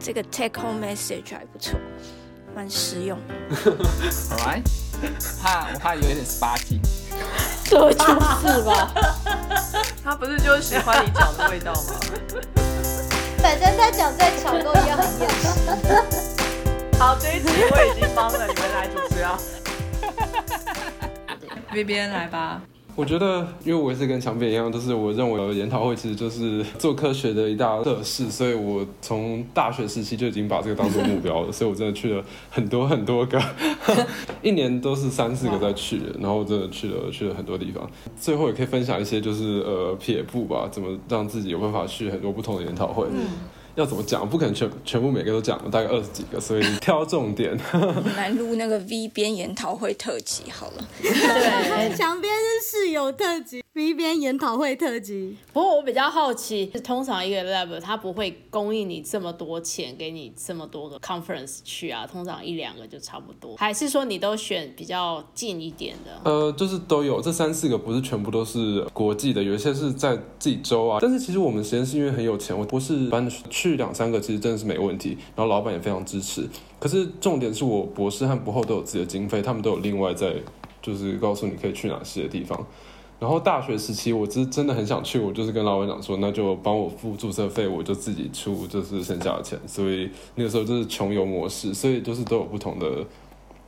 这个 take home message 还不错，蛮实用。Alright，怕我怕有一点 sparky。这就是吧？他不是就喜欢你讲的味道吗？反正他讲再巧都一样很厌世。好，这一集我已经帮了你们来主持啊。V B N 来吧。我觉得，因为我也是跟强边一样，就是我认为研讨会其实就是做科学的一大乐事，所以我从大学时期就已经把这个当做目标了，所以我真的去了很多很多个，一年都是三四个在去，然后真的去了去了很多地方。最后也可以分享一些就是呃撇步吧，怎么让自己有办法去很多不同的研讨会。要怎么讲？不可能全全部每个都讲了，大概二十几个，所以挑重点。来录那个 V 边研讨会特辑好了。对，墙边是室友特辑，V 边研讨会特辑。不过我比较好奇，通常一个 lab 它不会供应你这么多钱，给你这么多个 conference 去啊，通常一两个就差不多。还是说你都选比较近一点的？呃，就是都有，这三四个不是全部都是国际的，有一些是在自己州啊。但是其实我们实验室因为很有钱，我博士班去去两三个其实真的是没问题，然后老板也非常支持。可是重点是我博士和博后都有自己的经费，他们都有另外在就是告诉你可以去哪些地方。然后大学时期我真真的很想去，我就是跟老板讲说，那就帮我付注册费，我就自己出，就是剩下的钱。所以那个时候就是穷游模式，所以就是都有不同的。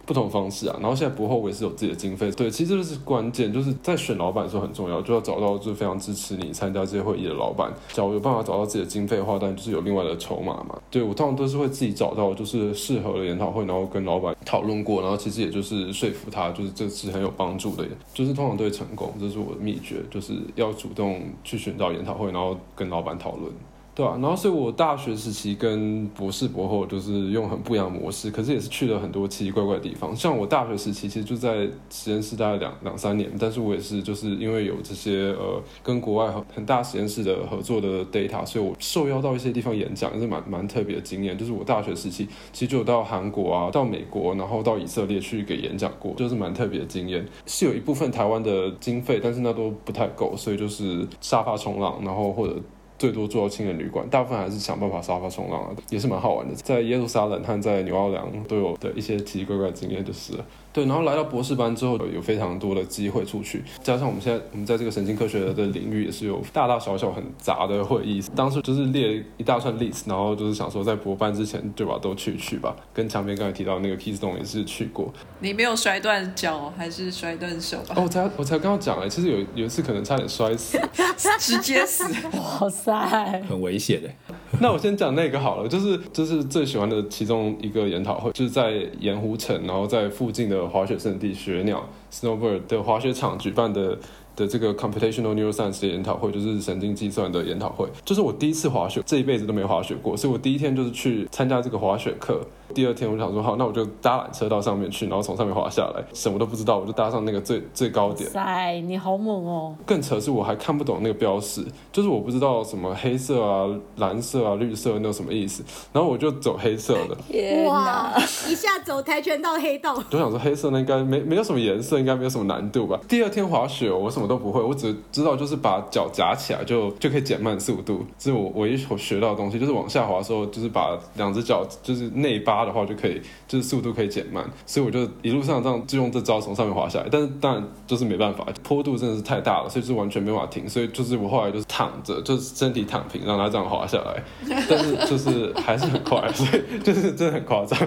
不同方式啊，然后现在博后我也是有自己的经费，对，其实这个是关键，就是在选老板的时候很重要，就要找到就是非常支持你参加这些会议的老板。假如有办法找到自己的经费的话，但就是有另外的筹码嘛。对我通常都是会自己找到就是适合的研讨会，然后跟老板讨论过，然后其实也就是说服他，就是这是很有帮助的，就是通常都会成功，这是我的秘诀，就是要主动去寻找研讨会，然后跟老板讨论。对啊，然后所以我大学时期跟博士博后就是用很不一样的模式，可是也是去了很多奇奇怪怪的地方。像我大学时期其实就在实验室待了两两三年，但是我也是就是因为有这些呃跟国外很很大实验室的合作的 data，所以我受邀到一些地方演讲，也是蛮蛮特别的经验。就是我大学时期其实就有到韩国啊、到美国，然后到以色列去给演讲过，就是蛮特别的经验。是有一部分台湾的经费，但是那都不太够，所以就是沙发冲浪，然后或者。最多住到青年旅馆，大部分还是想办法沙发冲浪啊，也是蛮好玩的。在耶路撒冷和在纽奥良都有的一些奇奇怪怪的经验，就是。对，然后来到博士班之后，有非常多的机会出去，加上我们现在我们在这个神经科学的领域也是有大大小小很杂的会议。当时就是列一大串 list，然后就是想说在博班之前就把都去去吧。跟墙边刚才提到那个 Keystone 也是去过。你没有摔断脚还是摔断手吧？哦，我才我才刚刚讲哎，其实有有一次可能差点摔死，直接死，哇塞，很危险的。那我先讲那个好了，就是就是最喜欢的其中一个研讨会，就是在盐湖城，然后在附近的滑雪圣地雪鸟 Snowbird 的滑雪场举办的的这个 Computational Neuroscience 的研讨会，就是神经计算的研讨会，就是我第一次滑雪，这一辈子都没滑雪过，所以我第一天就是去参加这个滑雪课。第二天我就想说好，那我就搭缆车到上面去，然后从上面滑下来，什么都不知道，我就搭上那个最最高点。塞，你好猛哦！更扯是我还看不懂那个标识，就是我不知道什么黑色啊、蓝色啊、绿色那有什么意思，然后我就走黑色的。哇！一下走跆拳道黑道。就想说黑色那应该没没有什么颜色，应该没有什么难度吧？第二天滑雪我什我都不会，我只知道就是把脚夹起来就就可以减慢速度，这是我唯一我学到的东西，就是往下滑的时候就是把两只脚就是内八的话就可以。就是速度可以减慢，所以我就一路上这样就用这招从上面滑下来。但是当然就是没办法，坡度真的是太大了，所以是完全没法停。所以就是我后来就是躺着，就是身体躺平，让它这样滑下来。但是就是还是很快，所以就是真的很夸张，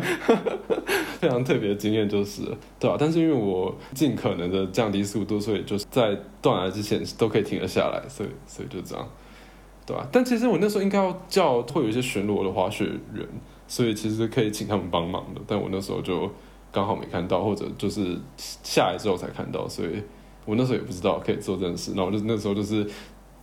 非常特别的经验就是对吧？但是因为我尽可能的降低速度，所以就是在断崖之前都可以停了下来。所以所以就这样，对吧？但其实我那时候应该要叫会有一些巡逻的滑雪人。所以其实可以请他们帮忙的，但我那时候就刚好没看到，或者就是下来之后才看到，所以我那时候也不知道可以做这件事。然后就那时候就是，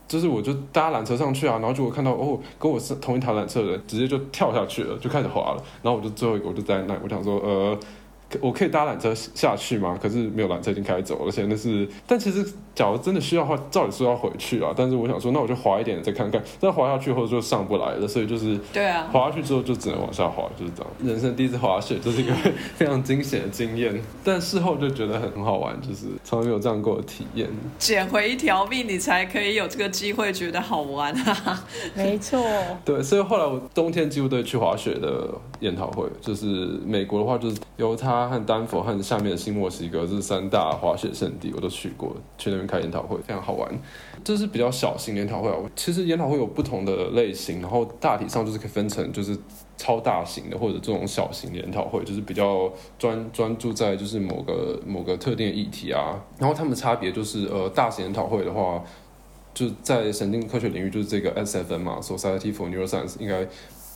就是我就搭缆车上去啊，然后就我看到哦，跟我是同一台缆车的人，直接就跳下去了，就开始滑了。然后我就最后一个我就在那，我想说呃。我可以搭缆车下去吗？可是没有缆车已经开走了，而且那是，但其实假如真的需要的话，照理说要回去啊。但是我想说，那我就滑一点再看看，但滑下去后就上不来了，所以就是对啊，滑下去之后就只能往下滑，就是这样。人生第一次滑雪，就是一个 非常惊险的经验，但事后就觉得很很好玩，就是从来没有这样过的体验。捡回一条命，你才可以有这个机会觉得好玩啊。没错，对，所以后来我冬天几乎都会去滑雪的研讨会，就是美国的话，就是犹他和丹佛和下面的新墨西哥这三大滑雪圣地，我都去过，去那边开研讨会非常好玩。这是比较小型研讨会啊，其实研讨会有不同的类型，然后大体上就是可以分成就是超大型的或者这种小型研讨会，就是比较专专注在就是某个某个特定的议题啊，然后它们差别就是呃大型研讨会的话。就在神经科学领域，就是这个 SFN 嘛，Society for Neuroscience，应该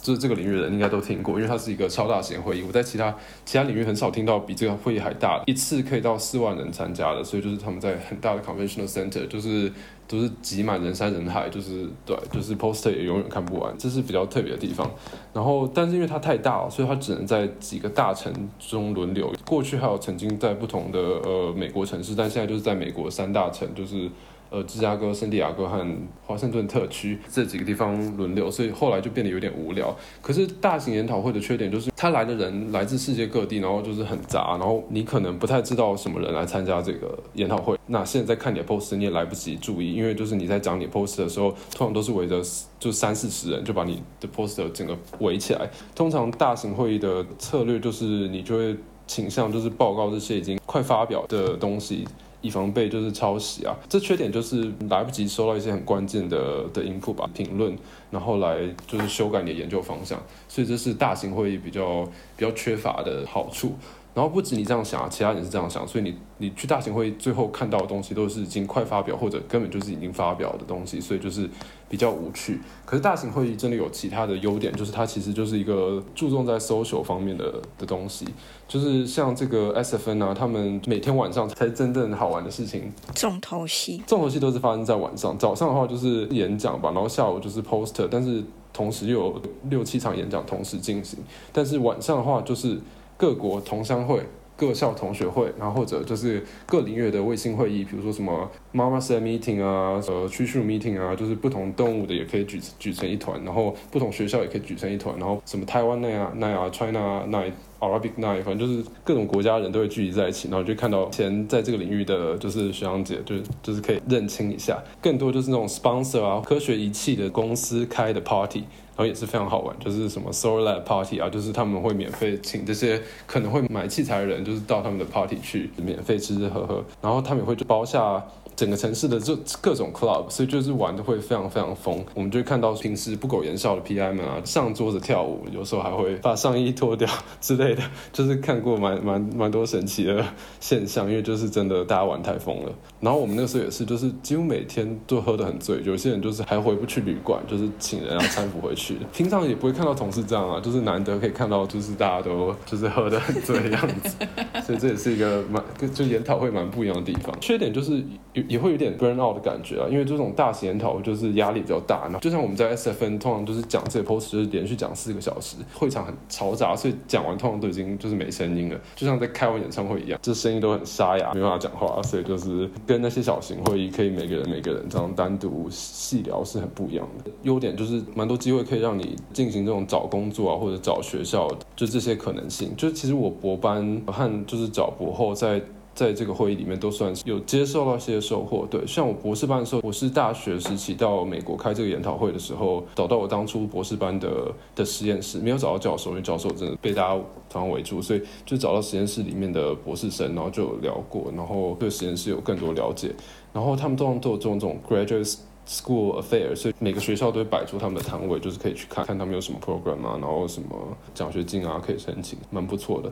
就是这个领域的人应该都听过，因为它是一个超大型会议。我在其他其他领域很少听到比这个会议还大的，一次可以到四万人参加的，所以就是他们在很大的 conventional center，就是都是挤满人山人海，就是对，就是 poster 也永远看不完，这是比较特别的地方。然后，但是因为它太大了，所以它只能在几个大城中轮流。过去还有曾经在不同的呃美国城市，但现在就是在美国三大城，就是。呃，芝加哥、圣地亚哥和华盛顿特区这几个地方轮流，所以后来就变得有点无聊。可是大型研讨会的缺点就是，他来的人来自世界各地，然后就是很杂，然后你可能不太知道什么人来参加这个研讨会。那现在看你的 post，你也来不及注意，因为就是你在讲你 post 的时候，通常都是围着就三四十人就把你的 post 整个围起来。通常大型会议的策略就是，你就会倾向就是报告这些已经快发表的东西。以防被就是抄袭啊，这缺点就是来不及收到一些很关键的的 input 吧，评论，然后来就是修改你的研究方向，所以这是大型会议比较比较缺乏的好处。然后不止你这样想啊，其他人是这样想，所以你你去大型会议最后看到的东西都是已经快发表或者根本就是已经发表的东西，所以就是比较无趣。可是大型会议真的有其他的优点，就是它其实就是一个注重在 social 方面的的东西，就是像这个 SFN 啊，他们每天晚上才是真正好玩的事情。重头戏，重头戏都是发生在晚上，早上的话就是演讲吧，然后下午就是 poster，但是同时又有六七场演讲同时进行，但是晚上的话就是。各国同乡会、各校同学会，然后或者就是各领域的卫星会议，比如说什么妈妈 s meeting 啊，呃，区域 meeting 啊，就是不同动物的也可以举举成一团，然后不同学校也可以举成一团，然后什么台湾那啊、那啊、China 那、Arabic 那，反正就是各种国家人都会聚集在一起，然后就看到前在这个领域的就是学长姐，就是就是可以认清一下，更多就是那种 sponsor 啊，科学仪器的公司开的 party。然后也是非常好玩，就是什么 Solar Lab Party 啊，就是他们会免费请这些可能会买器材的人，就是到他们的 party 去免费吃吃喝喝，然后他们也会包下。整个城市的这各种 club，所以就是玩的会非常非常疯。我们就会看到平时不苟言笑的 PI 们啊，上桌子跳舞，有时候还会把上衣脱掉之类的，就是看过蛮蛮蛮多神奇的现象。因为就是真的大家玩太疯了。然后我们那时候也是，就是几乎每天都喝得很醉，有些人就是还回不去旅馆，就是请人要搀扶回去。平常也不会看到同事这样啊，就是难得可以看到，就是大家都 就是喝得很醉的样子。所以这也是一个蛮就研讨会蛮不一样的地方。缺点就是有。也会有点 burn out 的感觉啊，因为这种大型研讨就是压力比较大，然后就像我们在 SFN 通常就是讲这些 post 就是连续讲四个小时，会场很嘈杂，所以讲完通常都已经就是没声音了，就像在开完演唱会一样，这声音都很沙哑，没办法讲话，所以就是跟那些小型会议可以每个人每个人这样单独细聊是很不一样的。优点就是蛮多机会可以让你进行这种找工作啊或者找学校，就这些可能性。就其实我博班和就是找博后在。在这个会议里面都算是有接受到些收获。对，像我博士班的时候，我是大学时期到美国开这个研讨会的时候，找到我当初博士班的的实验室，没有找到教授，因为教授真的被大家团围住，所以就找到实验室里面的博士生，然后就有聊过，然后对实验室有更多了解。然后他们通常都有这种这种 graduate school affair，所以每个学校都会摆出他们的摊位，就是可以去看看他们有什么 program 啊，然后什么奖学金啊可以申请，蛮不错的。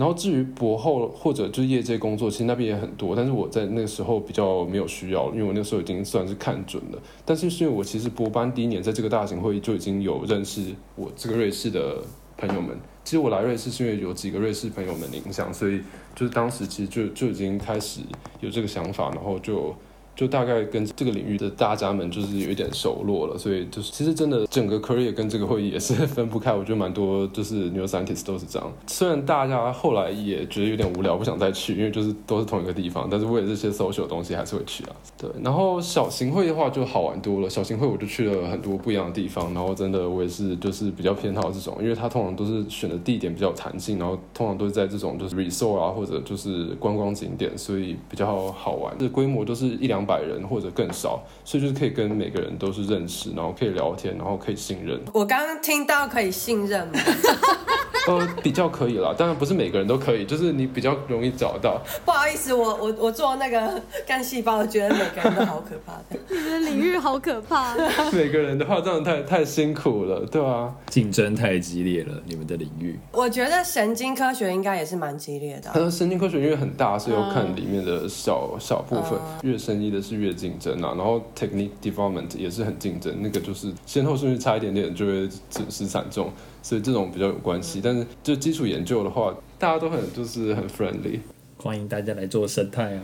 然后至于博后或者就是业界工作，其实那边也很多，但是我在那个时候比较没有需要，因为我那时候已经算是看准了。但是是因为我其实博班第一年在这个大型会议就已经有认识我这个瑞士的朋友们。其实我来瑞士是因为有几个瑞士朋友们的影响，所以就是当时其实就就已经开始有这个想法，然后就就大概跟这个领域的大家们就是有一点熟络了，所以就是其实真的整个 career 跟这个会议也是分不开。我觉得蛮多就是 new scientist 都是这样。虽然大家后来也觉得有点无聊，不想再去，因为就是都是同一个地方，但是为了这些 social 的东西还是会去啊。对，然后小型会的话就好玩多了。小型会我就去了很多不一样的地方，然后真的我也是就是比较偏好这种，因为它通常都是选的地点比较弹性，然后通常都是在这种就是 resort 啊或者就是观光景点，所以比较好玩。这规模都是一两百人或者更少，所以就是可以跟每个人都是认识，然后可以聊天，然后可以信任。我刚刚听到可以信任吗？呃，比较可以啦，当然不是每个人都可以，就是你比较容易找到。不好意思，我我我做那个干细胞，我觉得每个人都好可怕的。你的领域好可怕。每个人的话，这样太太辛苦了，对啊。竞争太激烈了，你们的领域。我觉得神经科学应该也是蛮激烈的啊、他说神经科学因为很大，所以要看里面的小小部分。越深一的是越竞争啊，然后 technique development 也是很竞争，那个就是先后顺序差一点点就会损失惨重，所以这种比较有关系。但是就基础研究的话，大家都很就是很 friendly。欢迎大家来做生态啊！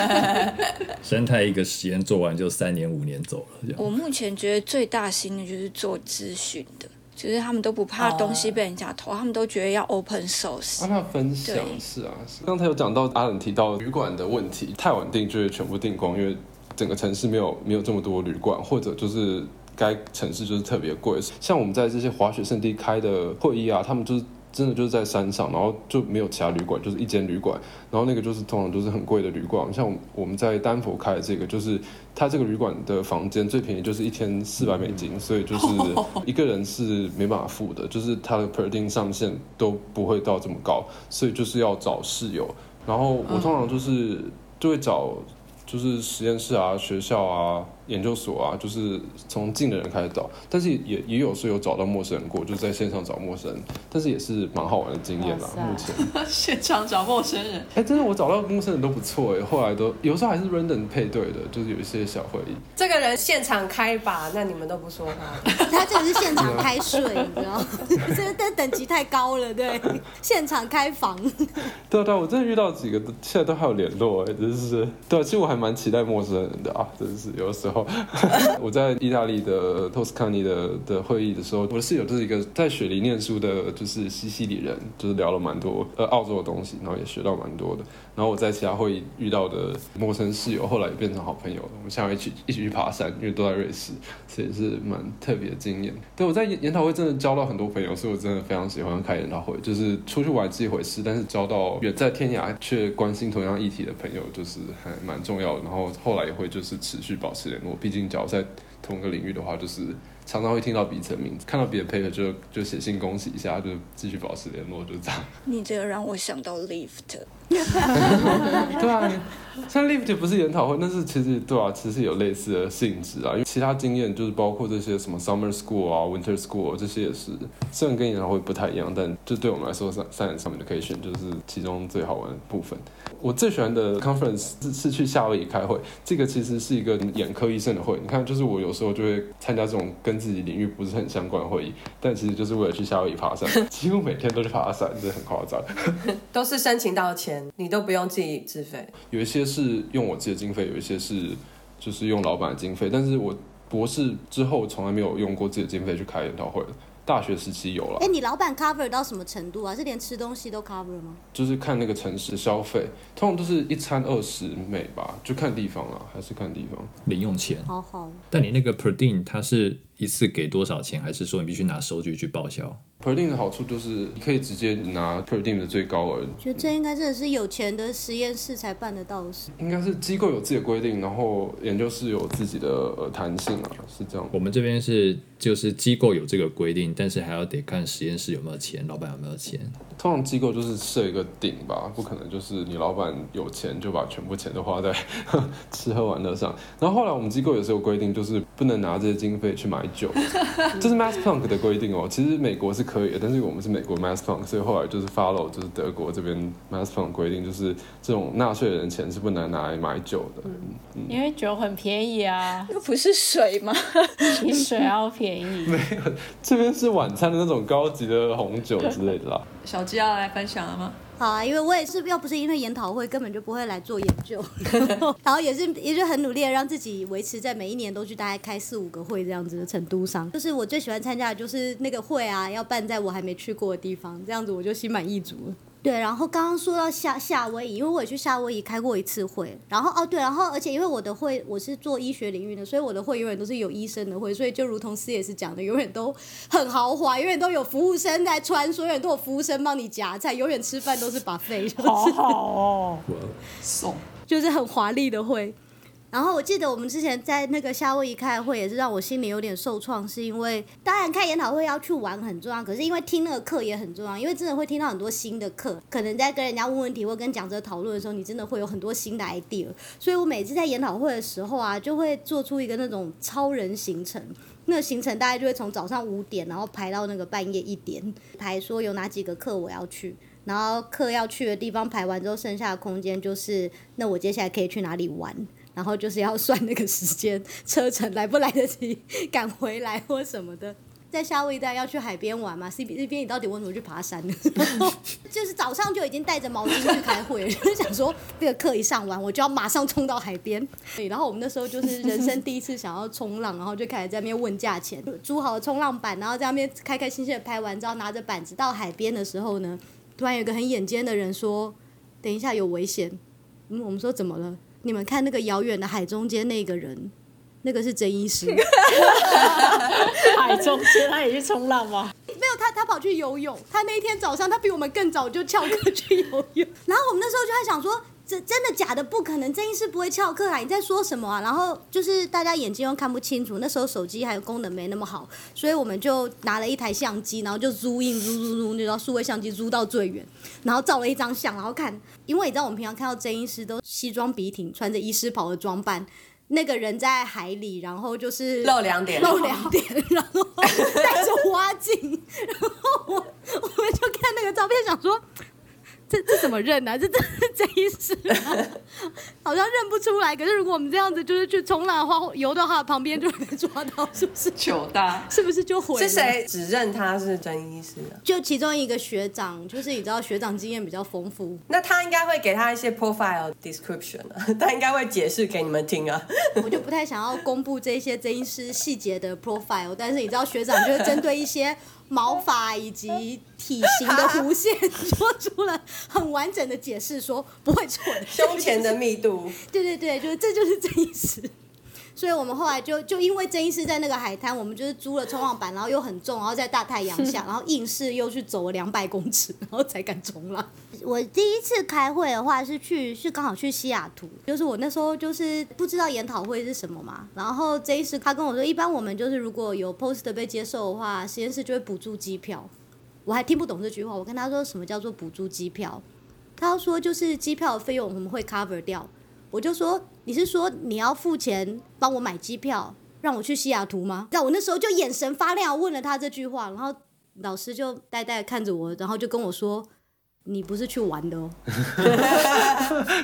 生态一个实验做完就三年五年走了，这样。我目前觉得最大心的就是做咨询的，就是他们都不怕东西被人家偷，他们都觉得要 open source。让他分享是啊，是。刚才有讲到阿冷提到旅馆的问题，太稳定就会全部订光，因为整个城市没有没有这么多旅馆，或者就是该城市就是特别贵。像我们在这些滑雪圣地开的会议啊，他们就是。真的就是在山上，然后就没有其他旅馆，就是一间旅馆，然后那个就是通常都是很贵的旅馆。像我们在丹佛开的这个，就是它这个旅馆的房间最便宜就是一天四百美金，所以就是 一个人是没办法付的，就是它的 per diem 上限都不会到这么高，所以就是要找室友。然后我通常就是就会找就是实验室啊、学校啊、研究所啊，就是从近的人开始找，但是也也有时候有找到陌生人过，就是在线上找陌生人，但是也是蛮好玩的经验啦。目前，现场找陌生人，哎、真的我找到陌生人都不错哎，后来都有时候还是 random 配对的，就是有一些小会议。这个人现场开吧，那你们都不说话。他这个是现场开水，你知道吗？这这等级太高了，对，现场开房。对啊对啊，我真的遇到几个，现在都还有联络哎，真是。对啊，其实我还蛮期待陌生人的啊，真是有的时候 我在意大利的托斯卡尼的的会议的时候，我的室友就是一个在雪梨念书的，就是西西里人，就是聊了蛮多呃澳洲的东西，然后也学到蛮多的。然后我在其他会议遇到的陌生室友，后来也变成好朋友了。我们现在一起一起去爬山，因为都在瑞士，所以是蛮特别的经验。对，我在研研讨会真的交到很多朋友，所以我真的非常喜欢开研讨会。就是出去玩是一回事，但是交到远在天涯却关心同样议题的朋友，就是还蛮重要的。然后后来也会就是持续保持联络，毕竟只要在同一个领域的话，就是常常会听到彼此的名字，看到别的 paper 就就写信恭喜一下，就继续保持联络，就这样。你这个让我想到 lift，对啊，像 Lift 不是研讨会，但是其实对啊，其实有类似的性质啊。因为其他经验就是包括这些什么 Summer School 啊、Winter School 这些也是，虽然跟研讨会不太一样，但就对我们来说，，science education 就是其中最好玩的部分。我最喜欢的 conference 是是去夏威夷开会，这个其实是一个眼科医生的会。你看，就是我有时候就会参加这种跟自己领域不是很相关的会议，但其实就是为了去夏威夷爬山，几乎每天都去爬山，这很夸张。都是申请到钱，你都不用自己自费。有一些是用我自己的经费，有一些是就是用老板的经费，但是我博士之后从来没有用过自己的经费去开研讨会，大学时期有了哎，，你老板 cover 到什么程度啊？是连吃东西都 cover 吗？就是看那个城市的消费，通常都是一餐二十美吧，就看地方啊，还是看地方。零用钱。好好，但你那个 per diem 它是一次给多少钱，还是说你必须拿收据去报销？Per diem 的好处就是你可以直接拿 per diem 的最高额，觉得这应该真的是有钱的实验室才办得到的事。应该是机构有自己的规定，然后研究室有自己的呃弹性啊，是这样。我们这边是就是机构有这个规定，但是还要得看实验室有没有钱，老板有没有钱。通常机构就是设一个顶吧，不可能就是你老板有钱就把全部钱都花在 吃喝玩乐上。然后后来我们机构也是有规定，就是不能拿这些经费去买酒，这是 Mass Planck 的规定哦。其实美国是可以的，但是我们是美国 Mass Planck，所以后来就是 follow 就是德国这边 Mass Planck 规定，就是这种纳税人钱是不能拿来买酒的。因为酒很便宜啊，那不是水吗？比水要便宜。没有这边是晚餐的那种高级的红酒之类的啦。小鸡要来分享了吗？好啊，因为我也是，要不是因为研讨会，根本就不会来做研究。然后也是，也是很努力的让自己维持在每一年都去大概开四五个会这样子的程度上。就是我最喜欢参加的就是那个会啊，要办在我还没去过的地方，这样子我就心满意足了。对，然后刚刚说到夏夏威夷，因为我也去夏威夷开过一次会，然后哦对，然后而且因为我的会我是做医学领域的，所以我的会永远都是有医生的会，所以就如同师也是讲的，永远都很豪华，永远都有服务生在穿梭，永远都有服务生帮你夹菜，永远吃饭都是把费，就是好好哦，送。就是很华丽的会。然后我记得我们之前在那个夏威夷开会，也是让我心里有点受创，是因为当然开研讨会要去玩很重要，可是因为听那个课也很重要，因为真的会听到很多新的课，可能在跟人家问问题或跟讲者讨论的时候，你真的会有很多新的 idea。所以我每次在研讨会的时候啊，就会做出一个那种超人行程。那个行程大概就会从早上五点，然后排到那个半夜一点，排说有哪几个课我要去，然后课要去的地方排完之后，剩下的空间就是那我接下来可以去哪里玩，然后就是要算那个时间车程来不来得及赶回来或什么的。在夏威夷大家要去海边玩嘛？C B 这边你到底为什么去爬山呢？就是早上就已经带着毛巾去开会了，就想说这个课一上完，我就要马上冲到海边。对，然后我们那时候就是人生第一次想要冲浪，然后就开始在那边问价钱，租好了冲浪板，然后在那边开开心心的拍完之后，拿着板子到海边的时候呢，突然有个很眼尖的人说：“等一下有危险。”嗯，我们说怎么了？你们看那个遥远的海中间那个人，那个是曾医师。海中间他也去冲浪吗？没有他，他跑去游泳。他那一天早上，他比我们更早就翘课去游泳。然后我们那时候就在想说，这真的假的？不可能，郑医师不会翘课啊！你在说什么啊？然后就是大家眼睛又看不清楚，那时候手机还有功能没那么好，所以我们就拿了一台相机，然后就 zoom in zoom zoom zoom，就到数位相机 zoom 到最远，然后照了一张相，然后看，因为你知道我们平常看到郑医师都西装笔挺，穿着医师袍的装扮。那个人在海里，然后就是露两点露两点，然后 戴着花镜，然后我我们就看那个照片，想说这这怎么认啊？这这是这一世吗？好像认不出来。可是如果我们这样子就是去冲浪的话，游到他的旁边就会被抓到，是不是？糗大是不是就毁了？是谁指认他是真医师啊？就其中一个学长，就是你知道学长经验比较丰富，那他应该会给他一些 profile description 啊，他应该会解释给你们听啊。我就不太想要公布这些真医师细节的 profile，但是你知道学长就是针对一些毛发以及体型的弧线，说出了很完整的解释，说不会错的。胸前的密度，对对对，就是这就是真医师。所以我们后来就就因为真医师在那个海滩，我们就是租了冲浪板，然后又很重，然后在大太阳下，然后硬是又去走了两百公尺，然后才敢冲浪。我第一次开会的话是去是刚好去西雅图，就是我那时候就是不知道研讨会是什么嘛，然后这一次他跟我说，一般我们就是如果有 poster 被接受的话，实验室就会补助机票。我还听不懂这句话，我跟他说什么叫做补助机票，他说就是机票的费用我们会 cover 掉。我就说你是说你要付钱帮我买机票，让我去西雅图吗？那我那时候就眼神发亮，问了他这句话，然后老师就呆呆看着我，然后就跟我说：“你不是去玩的哦。”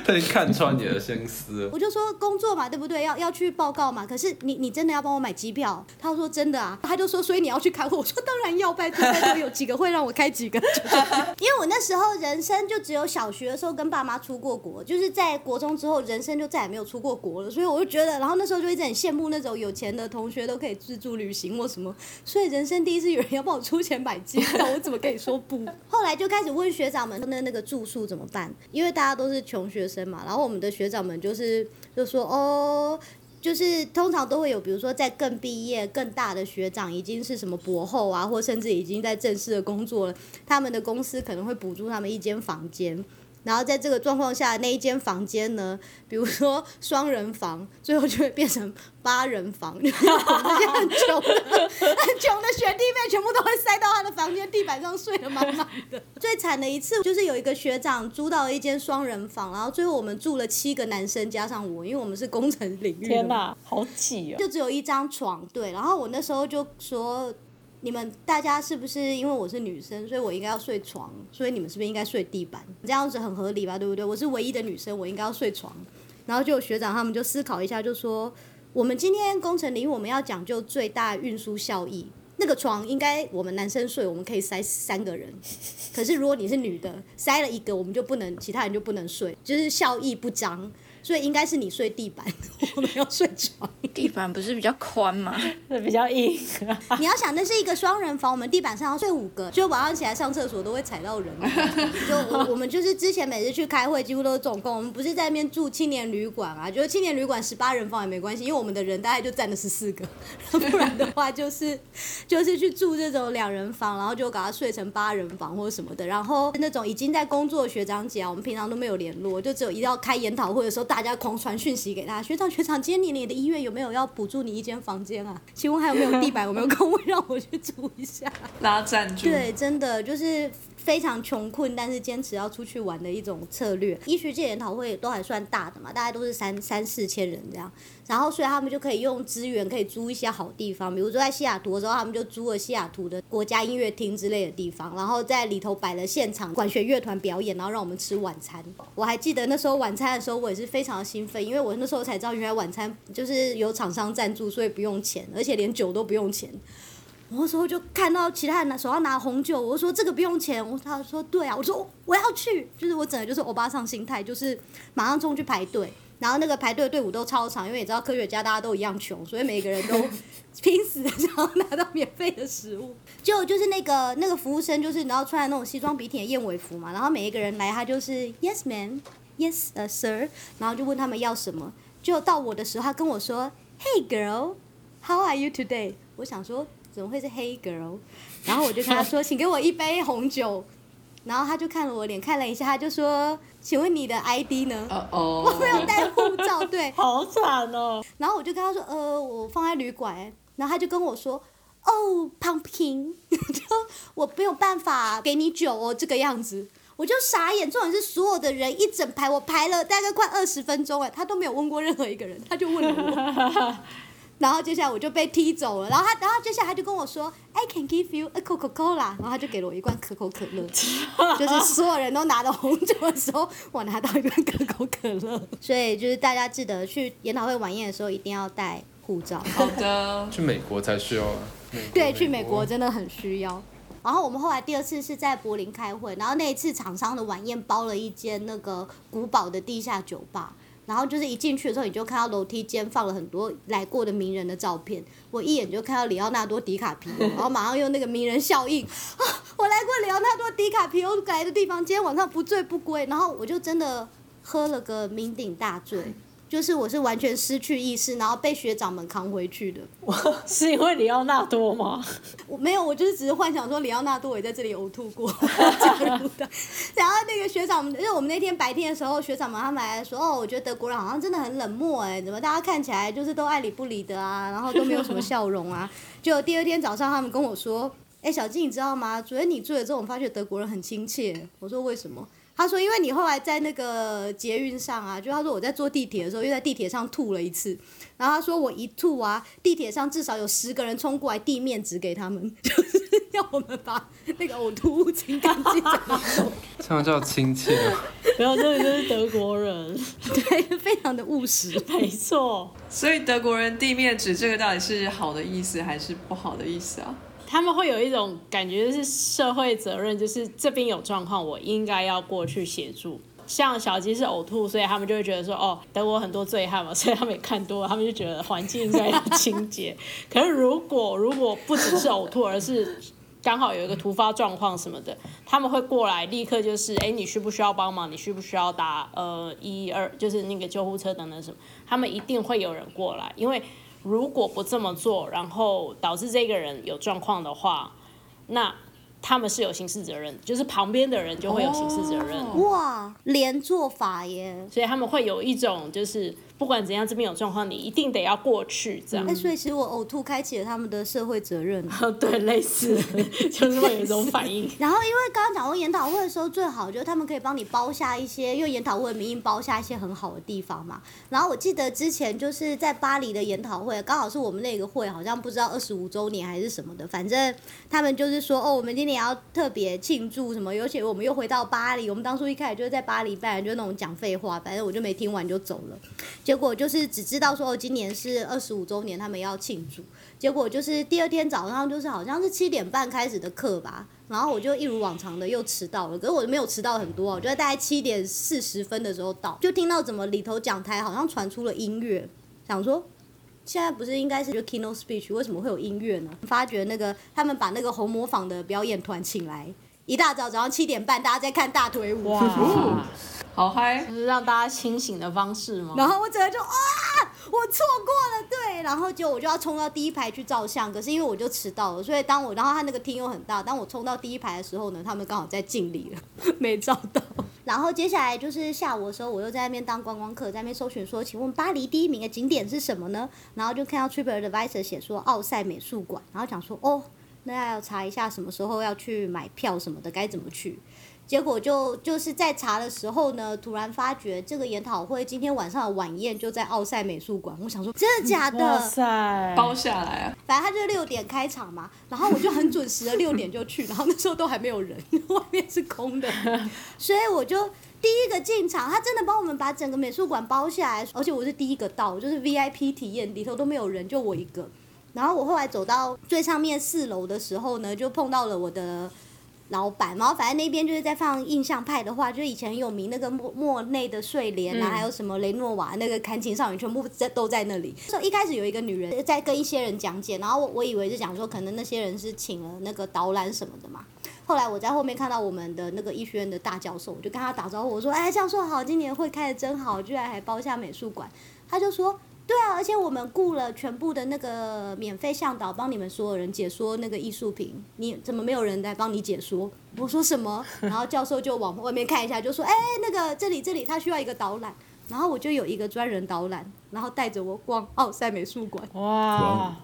他已经看穿你的心思。我就说工作嘛，对不对？要要去报告嘛。可是你你真的要帮我买机票？他说真的啊。他就说所以你要去开会？我说当然要，拜托拜托，有几个会让我开几个？因为我那时候人生就只有小学的时候跟爸妈出过国，就是在国中之后人生就再也没有出过国了。所以我就觉得，然后那时候就一直很羡慕那种有钱的同学都可以自助旅行或什么。所以人生第一次有人要帮我出钱买机票，我怎么可以说不？后来就开始问学长那那个住宿怎么办？因为大家都是穷学生嘛，然后我们的学长们就是就说哦。就是通常都会有，比如说在更毕业、更大的学长，已经是什么博后啊，或甚至已经在正式的工作了，他们的公司可能会补助他们一间房间。然后在这个状况下，那一间房间呢，比如说双人房，最后就会变成八人房。那 些很穷的、很穷的学弟妹，全部都会塞到他的房间地板上睡得满满的。最惨的一次就是有一个学长租到了一间双人房，然后最后我们住了七个男生加上我，因为我们是工程领域。天哪，好挤啊！就只有一张床，对。然后我那时候就说。你们大家是不是因为我是女生，所以我应该要睡床，所以你们是不是应该睡地板？这样子很合理吧，对不对？我是唯一的女生，我应该要睡床。然后就有学长他们就思考一下，就说我们今天工程里我们要讲究最大运输效益，那个床应该我们男生睡，我们可以塞三个人，可是如果你是女的，塞了一个，我们就不能，其他人就不能睡，就是效益不彰。所以应该是你睡地板，我没有睡床。地板不是比较宽吗？比较硬。你要想，那是一个双人房，我们地板上要睡五个，就晚上起来上厕所都会踩到人。就我我们就是之前每次去开会，几乎都是总共，我们不是在那边住青年旅馆啊，就是青年旅馆十八人房也没关系，因为我们的人大概就占了十四个，不然的话就是就是去住这种两人房，然后就把它睡成八人房或者什么的。然后那种已经在工作的学长姐啊，我们平常都没有联络，就只有一定要开研讨会的时候。大家狂传讯息给他，学长学长，今年你的医院有没有要补助你一间房间啊？请问还有没有地板？有没有空位让我去住一下？拉赞助，对，真的就是非常穷困，但是坚持要出去玩的一种策略。医学界研讨会都还算大的嘛，大概都是三三四千人这样。然后，所以他们就可以用资源，可以租一些好地方，比如说在西雅图的时候，他们就租了西雅图的国家音乐厅之类的地方，然后在里头摆了现场管弦乐团表演，然后让我们吃晚餐。我还记得那时候晚餐的时候，我也是非常的兴奋，因为我那时候才知道原来晚餐就是有厂商赞助，所以不用钱，而且连酒都不用钱。我那时候就看到其他人拿手上拿红酒，我说这个不用钱，我他说对啊，我说我要去，就是我整个就是欧巴桑心态，就是马上冲去排队。然后那个排队的队伍都超长，因为你知道科学家大家都一样穷，所以每个人都 拼死的想要拿到免费的食物。就就是那个那个服务生，就是你知道穿的那种西装笔挺的燕尾服嘛，然后每一个人来，他就是 Yes man，Yes 呃 Sir，然后就问他们要什么。就到我的时候，他跟我说 Hey girl，How are you today？我想说怎么会是 Hey girl？然后我就跟他说，请给我一杯红酒。然后他就看了我脸，看了一下，他就说。请问你的 ID 呢哦？我没有带护照，对，好惨哦。然后我就跟他说，呃，我放在旅馆。然后他就跟我说，哦，pumpkin，就我没有办法给你酒哦，这个样子，我就傻眼。重点是所有的人一整排，我排了大概快二十分钟，哎，他都没有问过任何一个人，他就问了我。然后接下来我就被踢走了，然后他，然后接下来他就跟我说，I can give you a Coca Cola，然后他就给了我一罐可口可乐，就是所有人都拿到红酒的时候，我拿到一罐可口可乐，所以就是大家记得去研讨会晚宴的时候一定要带护照。好的，去美国才需要。对，去美国真的很需要。然后我们后来第二次是在柏林开会，然后那一次厂商的晚宴包了一间那个古堡的地下酒吧。然后就是一进去的时候，你就看到楼梯间放了很多来过的名人的照片。我一眼就看到里奥纳多·迪卡皮欧，然后马上用那个名人效应啊，我来过里奥纳多·迪卡皮欧来的地方，今天晚上不醉不归。然后我就真的喝了个酩酊大醉。就是我是完全失去意识，然后被学长们扛回去的。是因为里奥纳多吗？我没有，我就是只是幻想说里奥纳多也在这里呕吐过。然后那个学长，因为我们那天白天的时候，学长们他们来说，哦，我觉得德国人好像真的很冷漠哎，怎么大家看起来就是都爱理不理的啊，然后都没有什么笑容啊。就第二天早上，他们跟我说，哎，小静你知道吗？昨天你住了之后，我发觉德国人很亲切。我说为什么？他说：“因为你后来在那个捷运上啊，就他说我在坐地铁的时候又在地铁上吐了一次，然后他说我一吐啊，地铁上至少有十个人冲过来递面纸给他们，就是要我们把那个呕吐物清干净。这样叫亲切。没有，这里就是德国人，对，非常的务实，没错。所以德国人递面纸这个到底是好的意思还是不好的意思啊？”他们会有一种感觉就是社会责任，就是这边有状况，我应该要过去协助。像小鸡是呕吐，所以他们就会觉得说，哦，德国很多醉汉嘛，所以他们也看多了，他们就觉得环境应该要清洁。可是如果如果不只是呕吐，而是刚好有一个突发状况什么的，他们会过来立刻就是，哎，你需不需要帮忙？你需不需要打呃一二，就是那个救护车等等什么？他们一定会有人过来，因为。如果不这么做，然后导致这个人有状况的话，那。他们是有刑事责任，就是旁边的人就会有刑事责任。哇，连坐法耶！所以他们会有一种，就是不管怎样，这边有状况，你一定得要过去这样。哎，所以其实我呕吐开启了他们的社会责任。对，类似，就是会有一种反应。然后因为刚刚讲过研讨会的时候，最好就是他们可以帮你包下一些，用研讨会的名义包下一些很好的地方嘛。然后我记得之前就是在巴黎的研讨会，刚好是我们那个会好像不知道二十五周年还是什么的，反正他们就是说，哦，我们今年。也要特别庆祝什么，尤其我们又回到巴黎，我们当初一开始就是在巴黎办，就那种讲废话，反正我就没听完就走了。结果就是只知道说，今年是二十五周年，他们要庆祝。结果就是第二天早上，就是好像是七点半开始的课吧，然后我就一如往常的又迟到了，可是我没有迟到很多，我就在大概七点四十分的时候到，就听到怎么里头讲台好像传出了音乐，想说。现在不是应该是就 keynote speech，为什么会有音乐呢？发觉那个他们把那个红模仿的表演团请来，一大早早上七点半，大家在看大腿舞，哇，好嗨！就是让大家清醒的方式吗？然后我整个就啊，我错过了，对，然后就我就要冲到第一排去照相，可是因为我就迟到了，所以当我然后他那个厅又很大，当我冲到第一排的时候呢，他们刚好在敬礼了，没照到。然后接下来就是下午的时候，我又在那边当观光客，在那边搜寻说，请问巴黎第一名的景点是什么呢？然后就看到 TripAdvisor 写说奥赛美术馆，然后讲说哦，那要查一下什么时候要去买票什么的，该怎么去。结果就就是在查的时候呢，突然发觉这个研讨会今天晚上的晚宴就在奥赛美术馆。我想说，真的假哇的？塞，包下来啊！反正他就六点开场嘛，然后我就很准时的六点就去，然后那时候都还没有人，外面是空的，所以我就第一个进场，他真的帮我们把整个美术馆包下来，而且我是第一个到，就是 VIP 体验，里头都没有人，就我一个。然后我后来走到最上面四楼的时候呢，就碰到了我的老板，然后反正那边就是在放印象派的话，就是以前很有名那个莫莫内的睡莲啊，嗯还有什么雷诺瓦那个弹琴少女，全部在都在那里。所以一开始有一个女人在跟一些人讲解，然后我我以为是讲说可能那些人是请了那个导览什么的嘛。后来我在后面看到我们的那个医学院的大教授，我就跟他打招呼，我说：“哎，教授好，今年会开的真好，居然还包下美术馆。”他就说：“对啊，而且我们雇了全部的那个免费向导，帮你们所有人解说那个艺术品。你怎么没有人来帮你解说？” 我说什么？然后教授就往外面看一下，就说：“哎，那个这里这里，他需要一个导览。”然后我就有一个专人导览，然后带着我逛奥赛美术馆，哇，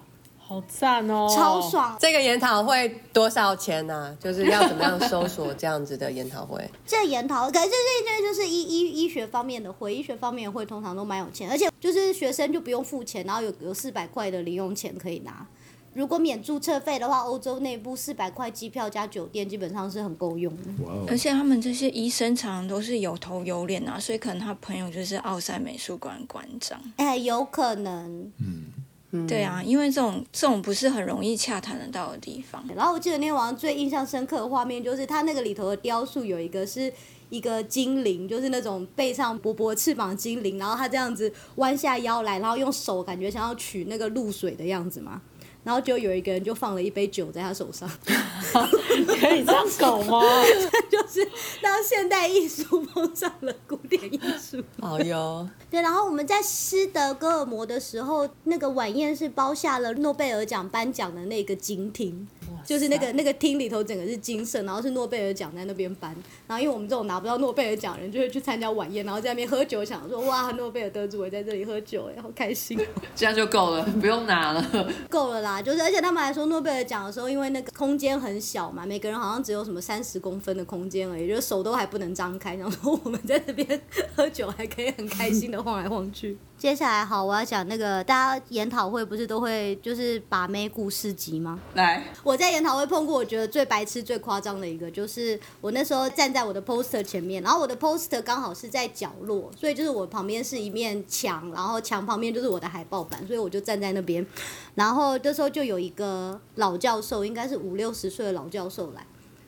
好赞哦，超。爽。这个研讨会多少钱呢、就是要怎么样搜索这样子的研讨会？这研讨，可是这这就是医医医学方面的会，医学方面的会通常都蛮有钱，而且就是学生就不用付钱，然后有有四百块的零用钱可以拿。如果免注册费的话，欧洲内部四百块机票加酒店基本上是很够用的。而，且他们这些医生常常都是有头有脸啊，所以可能他朋友就是奥赛美术馆馆长。哎，有可能。对啊，因为这种这种不是很容易洽谈得到的地方。然后我记得那天晚上最印象深刻的画面，就是它那个里头的雕塑有一个是一个精灵，就是那种背上薄薄翅膀的精灵，然后它这样子弯下腰来，然后用手感觉想要取那个露水的样子嘛。然后就有一个人就放了一杯酒在他手上，可以这样搞吗？就是让现代艺术碰上了古典艺术。好哟，对，然后我们在斯德哥尔摩的时候，那个晚宴是包下了诺贝尔奖颁奖的那个金厅，就是那个那个厅里头整个是金色，然后是诺贝尔奖在那边颁。然后因为我们这种拿不到诺贝尔奖的人，就会去参加晚宴，然后在那边喝酒，想说哇，诺贝尔得主也在这里喝酒，哎，好开心。这样就够了，不用拿了。够了啦，就是而且他们还说诺贝尔奖的时候，因为那个空间很小嘛，每个人好像只有什么三十公分的空间而已，就是手都还不能张开，然后我们在这边喝酒还可以很开心的晃来晃去。接下来好，我要讲那个大家研讨会不是都会就是把妹故事集吗？来，我在研讨会碰过，我觉得最白痴、最夸张的一个，就是我那时候站在我的 poster 前面，然后我的 poster 刚好是在角落，所以就是我旁边是一面墙，然后墙旁边就是我的海报板，所以我就站在那边。然后这时候就有一个老教授，应该是五六十岁的老教授来。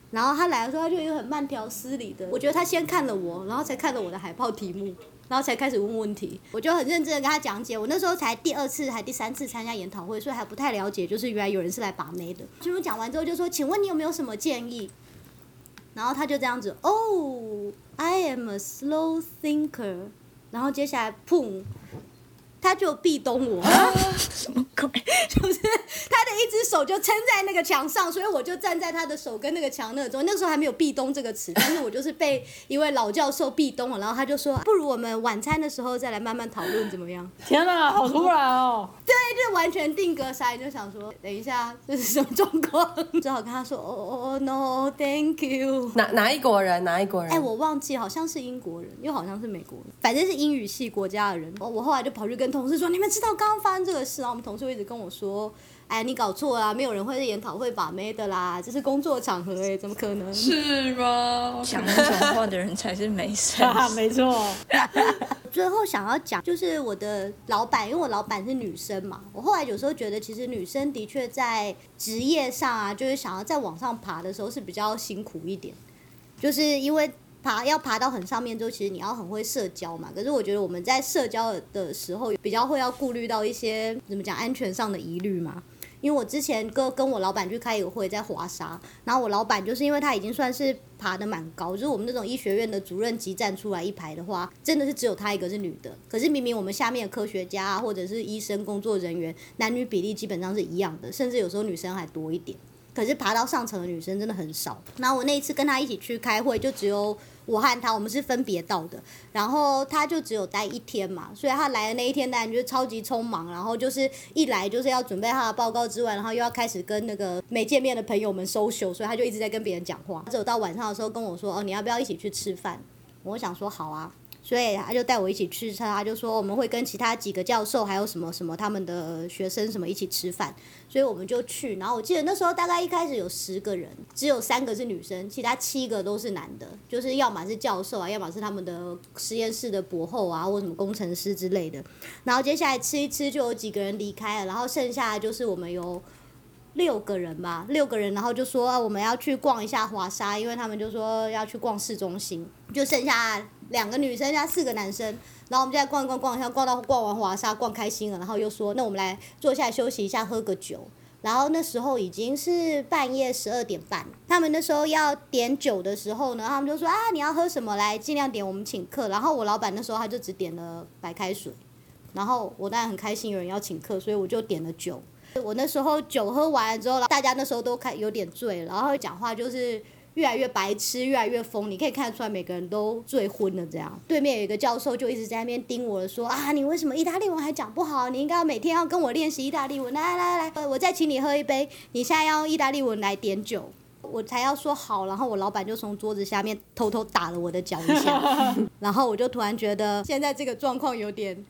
然后他来的时候，他就有很慢条斯理的，我觉得他先看了我，然后才看了我的海报题目，然后才开始问问题。我就很认真的跟他讲解。我那时候才第二次还第三次参加研讨会，所以还不太了解，就是原来有人是来把妹的。全部讲完之后就说：“请问你有没有什么建议？”然后他就这样子：“Oh, I am a slow thinker。”然后接下来砰。他就壁咚我，什么鬼？就是他的一只手就撑在那个墙上，所以我就站在他的手跟那个墙那中。那时候还没有壁咚这个词，但是我就是被一位老教授壁咚了，然后他就说，不如我们晚餐的时候再来慢慢讨论怎么样？天哪，好突然哦！对，就完全定格塞，就想说，等一下这是什么状况？只好跟他说，哦哦哦，no，thank you。哪哪一国人？哪一国人？哎，我忘记，好像是英国人，又好像是美国人，反正是英语系国家的人。我我后来就跑去跟同事说，你们知道刚刚发生这个事？然后我们同事会一直跟我说，哎，你搞错啦，没有人会在研讨会把妹的啦，这是工作场合哎，怎么可能？是吗？讲那种话的人才是没事。啊，没错，最后想要讲就是我的老板，因为我老板是女生嘛，我后来有时候觉得，其实女生的确在职业上啊，就是想要再往上爬的时候是比较辛苦一点，就是因为爬要爬到很上面之后，其实你要很会社交嘛。可是我觉得我们在社交的时候，比较会要顾虑到一些怎么讲安全上的疑虑嘛。因为我之前跟跟我老板去开一个会，在华沙，然后我老板就是因为他已经算是爬得蛮高，就是我们那种医学院的主任级站出来一排的话，真的是只有他一个是女的。可是明明我们下面的科学家啊或者是医生工作人员，男女比例基本上是一样的，甚至有时候女生还多一点。可是爬到上层的女生真的很少。然后我那一次跟他一起去开会，就只有我和他，我们是分别到的。然后他就只有待一天嘛，所以他来的那一天当然就是超级匆忙，然后就是一来就是要准备他的报告之外，然后又要开始跟那个没见面的朋友们 social，所以他就一直在跟别人讲话。只有到晚上的时候跟我说：“哦，你要不要一起去吃饭？”我想说好啊。所以他就带我一起去吃，他就说我们会跟其他几个教授还有什么什么他们的学生什么一起吃饭，所以我们就去。然后我记得那时候大概一开始有十个人，只有三个是女生，其他七个都是男的，就是要么是教授啊，要么是他们的实验室的博后啊，或什么工程师之类的。然后接下来吃一吃，就有几个人离开了，然后剩下就是我们有。六个人吧，六个人，然后就说、啊我们要去逛一下华沙，因为他们就说要去逛市中心，就剩下两个女生加四个男生，然后我们就在逛逛逛一下，逛到逛完华沙逛开心了，然后又说那我们来坐下来休息一下，喝个酒。然后那时候已经是半夜十二点半，他们那时候要点酒的时候呢，他们就说啊你要喝什么来，尽量点，我们请客。然后我老板那时候他就只点了白开水，然后我当然很开心有人要请客，所以我就点了酒。我那时候酒喝完了之后，大家那时候都开有点醉，然后讲话就是越来越白痴，越来越疯，你可以看得出来每个人都醉昏了这样。对面有一个教授就一直在那边盯我说啊，你为什么意大利文还讲不好？你应该要每天要跟我练习意大利文。来来来来，我再请你喝一杯，你现在要用意大利文来点酒。我才要说好，然后我老板就从桌子下面偷偷打了我的脚一下，然后我就突然觉得现在这个状况有点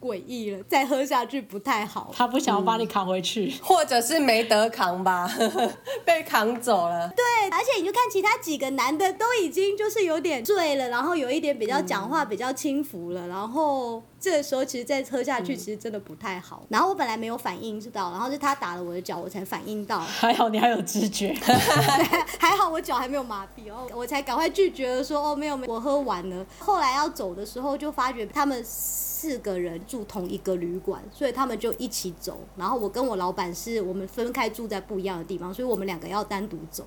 诡异了，再喝下去不太好。他不想要把你扛回去。或者是没得扛吧，被扛走了。对，而且你就看其他几个男的都已经就是有点醉了，然后有一点比较讲话比较轻浮了，然后这个时候其实再喝下去其实真的不太好。然后我本来没有反应到，然后是他打了我的脚，我才反应到。还好你还有知觉，还好我脚还没有麻痹哦，我才赶快拒绝了说哦没有没有，我喝完了。后来要走的时候就发觉他们四个人住同一个旅馆，所以他们就一起走。然后我跟我老板是我们分开住在不一样的地方，所以我们两个要单独走。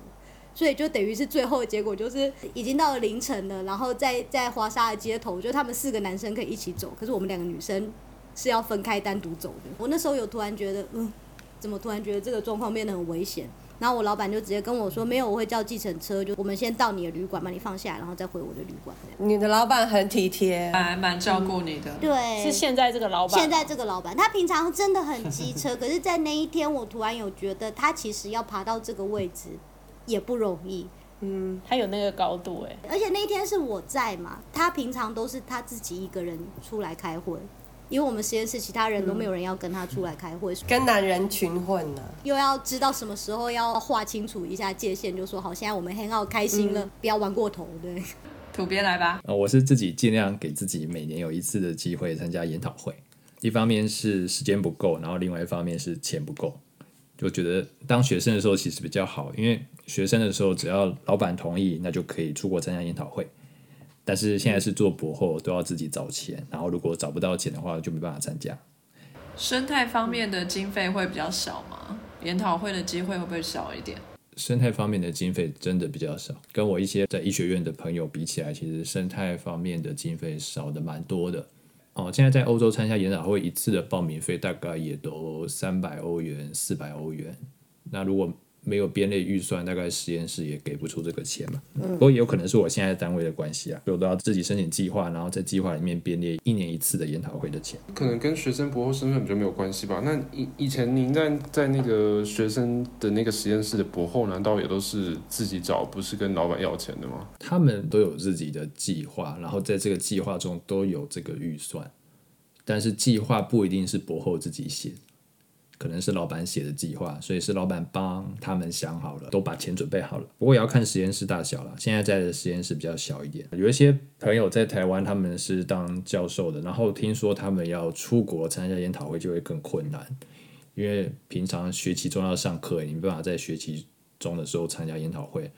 所以就等于是最后的结果就是已经到了凌晨了，然后在在华沙的街头，就他们四个男生可以一起走，可是我们两个女生是要分开单独走的。我那时候有突然觉得，嗯，怎么突然觉得这个状况变得很危险？然后我老板就直接跟我说，没有，我会叫计程车，就我们先到你的旅馆把你放下来，然后再回我的旅馆。你的老板很体贴，还蛮照顾你的。对，是现在这个老板。现在这个老板，他平常真的很机车，可是，在那一天，我突然有觉得他其实要爬到这个位置也不容易。嗯，他有那个高度哎，而且那一天是我在嘛，他平常都是他自己一个人出来开会，因为我们实验室其他人都没有人要跟他出来开会，跟男人群混呢、又要知道什么时候要划清楚一下界限，就说好，现在我们很好开心了，不要玩过头，对。土鳖来吧，啊，我是自己尽量给自己每年有一次的机会参加研讨会，一方面是时间不够，然后另外一方面是钱不够。就觉得当学生的时候其实比较好，因为学生的时候只要老板同意，那就可以出国参加研讨会。但是现在是做博后，都要自己找钱，然后如果找不到钱的话，就没办法参加。生态方面的经费会比较少吗？研讨会的机会会不会少一点？生态方面的经费真的比较少，跟我一些在医学院的朋友比起来，其实生态方面的经费少的蛮多的。哦，现在在欧洲参加研讨会一次的报名费大概也都三百欧元、四百欧元。那如果没有编列预算，大概实验室也给不出这个钱嘛。不过也有可能是我现在单位的关系啊，我都要自己申请计划，然后在计划里面编列一年一次的研讨会的钱。可能跟学生博后身份比较没有关系吧。那以以前您在在那个学生的那个实验室的博后，难道也都是自己找，不是跟老板要钱的吗？他们都有自己的计划，然后在这个计划中都有这个预算，但是计划不一定是博后自己写。可能是老板写的计划，所以是老板帮他们想好了，都把钱准备好了。不过也要看实验室大小了，现在在的实验室比较小一点。有一些朋友在台湾，他们是当教授的，然后听说他们要出国参加研讨会，就会更困难，因为平常学期中要上课，你没办法在学期中的时候参加研讨会。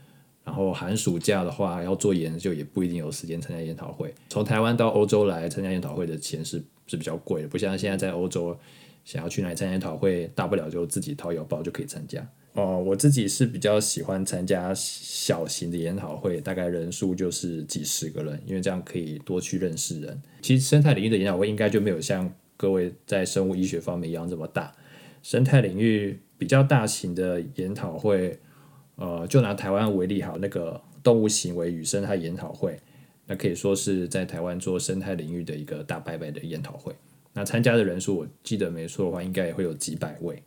然后寒暑假的话要做研究，也不一定有时间参加研讨会。从台湾到欧洲来参加研讨会的钱是是比较贵的，不像现在在欧洲想要去哪里参加研讨会，大不了就自己掏腰包就可以参加。哦，我自己是比较喜欢参加小型的研讨会，大概人数就是几十个人，因为这样可以多去认识人。其实生态领域的研讨会应该就没有像各位在生物医学方面一样这么大。生态领域比较大型的研讨会。呃，就拿台湾为例，好，那个动物行为与生态研讨会，那可以说是在台湾做生态领域的一个大拜拜的研讨会。那参加的人数，我记得没错的话，应该也会有几百位。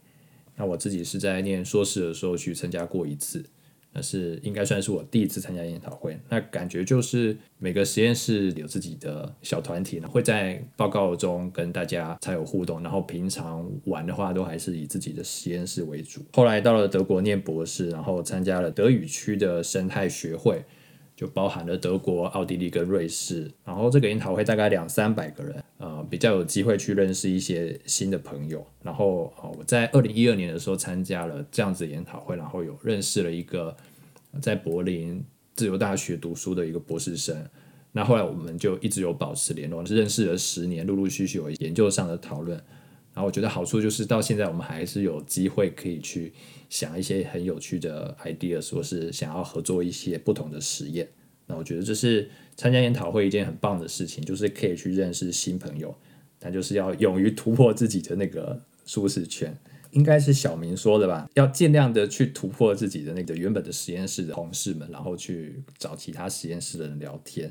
那我自己是在念硕士的时候去参加过一次。那是应该算是我第一次参加研讨会，那感觉就是每个实验室有自己的小团体呢，会在报告中跟大家才有互动，然后平常玩的话都还是以自己的实验室为主。后来到了德国念博士，然后参加了德语区的生态学会，就包含了德国、奥地利跟瑞士，然后这个研讨会大概两三百个人。呃，比较有机会去认识一些新的朋友。然后，呃，我在二零一二年的时候参加了这样子研讨会，然后有认识了一个在柏林自由大学读书的一个博士生。那后来我们就一直有保持联络，认识了十年，陆陆续续有研究上的讨论。然后我觉得好处就是到现在我们还是有机会可以去想一些很有趣的 idea，说是想要合作一些不同的实验。那我觉得这是。参加研讨会一件很棒的事情，就是可以去认识新朋友，但就是要勇于突破自己的那个舒适圈。应该是小明说的吧？要尽量的去突破自己的那个原本的实验室的同事们，然后去找其他实验室的人聊天。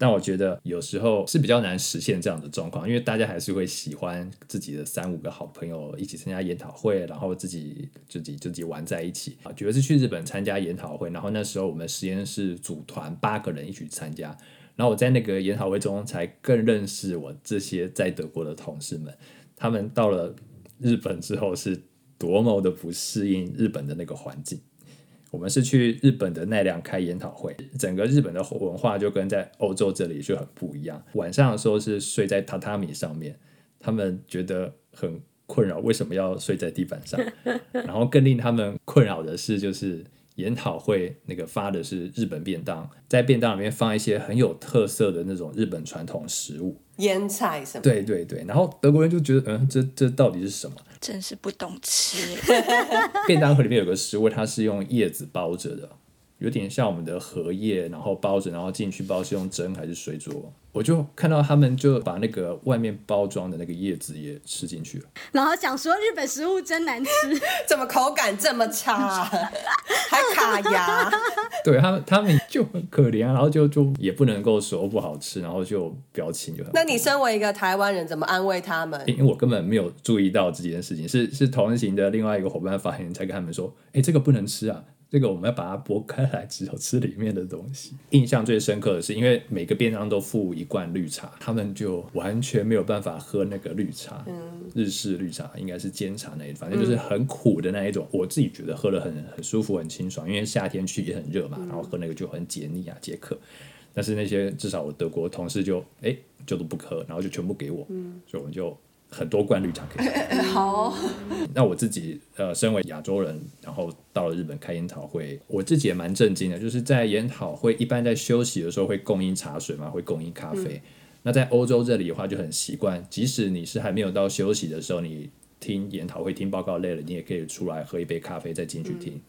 但我觉得有时候是比较难实现这样的状况，因为大家还是会喜欢自己的三五个好朋友一起参加研讨会，然后自己自己自己玩在一起啊。有一次去日本参加研讨会，然后那时候我们实验室组团八个人一起参加，然后我在那个研讨会中才更认识我这些在德国的同事们，他们到了日本之后是多么的不适应日本的那个环境。我们是去日本的奈良开研讨会，整个日本的文化就跟在欧洲这里就很不一样。晚上的时候是睡在榻榻米上面，他们觉得很困扰，为什么要睡在地板上？然后更令他们困扰的是，就是研讨会那个发的是日本便当，在便当里面放一些很有特色的那种日本传统食物。腌菜什么？对对对，然后德国人就觉得，嗯，这这到底是什么？真是不懂吃。便当盒里面有个食物，它是用叶子包着的。有点像我们的荷叶，然后包着，然后进去包是用蒸还是水煮？我就看到他们就把那个外面包装的那个叶子也吃进去了，然后想说日本食物真难吃，怎么口感这么差，还卡牙？对他们，他们就很可怜，然后就就也不能够说不好吃，然后就表情就很。那你身为一个台湾人，怎么安慰他们？因为我根本没有注意到这件事情，是是同行的另外一个伙伴发现才跟他们说，哎，这个不能吃啊。这个我们要把它剥开来，只有吃里面的东西。印象最深刻的是，因为每个便当都附一罐绿茶，他们就完全没有办法喝那个绿茶。嗯，日式绿茶应该是煎茶那一反正就是很苦的那一种。我自己觉得喝了很很舒服、很清爽，因为夏天去也很热嘛，然后喝那个就很解腻啊、解渴。但是那些至少我德国同事就哎就都不喝，然后就全部给我，所以我们就。很多罐绿茶可以。好。那我自己呃，身为亚洲人，然后到了日本开研讨会，我自己也蛮震惊的。就是在研讨会一般在休息的时候会供应茶水嘛，会供应咖啡。那在欧洲这里的话就很习惯，即使你是还没有到休息的时候，你听研讨会听报告累了，你也可以出来喝一杯咖啡再进去听。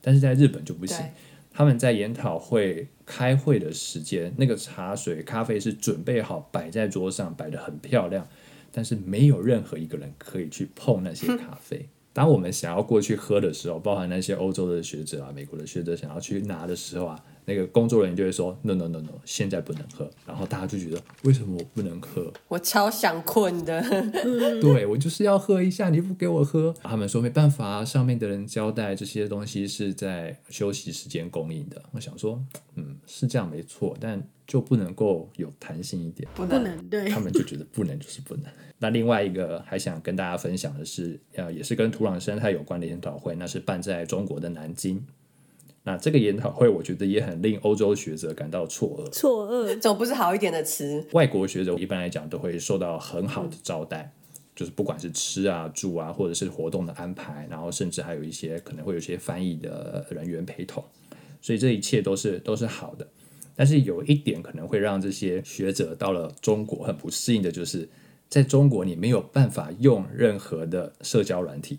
但是在日本就不行，他们在研讨会开会的时间，那个茶水、咖啡是准备好摆在桌上，摆的很漂亮。但是没有任何一个人可以去碰那些咖啡。当我们想要过去喝的时候，包含那些欧洲的学者啊、美国的学者想要去拿的时候啊，那个工作人员就会说：“No No No No，现在不能喝。”然后大家就觉得：“为什么我不能喝？我超想困的。”对我就是要喝一下，你不给我喝。他们说没办法，上面的人交代这些东西是在休息时间供应的。我想说，嗯，是这样没错，但就不能够有弹性一点？不能对他们就觉得不能就是不能。那另外一个还想跟大家分享的是，呃，也是跟土壤生态有关的研讨会，那是办在中国的南京。那这个研讨会，我觉得也很令欧洲学者感到错愕。错愕。总不是好一点的词。外国学者一般来讲都会受到很好的招待，就是不管是吃啊、住啊，或者是活动的安排，然后甚至还有一些可能会有一些翻译的人员陪同，所以这一切都是都是好的。但是有一点可能会让这些学者到了中国很不适应的，就是在中国你没有办法用任何的社交软体，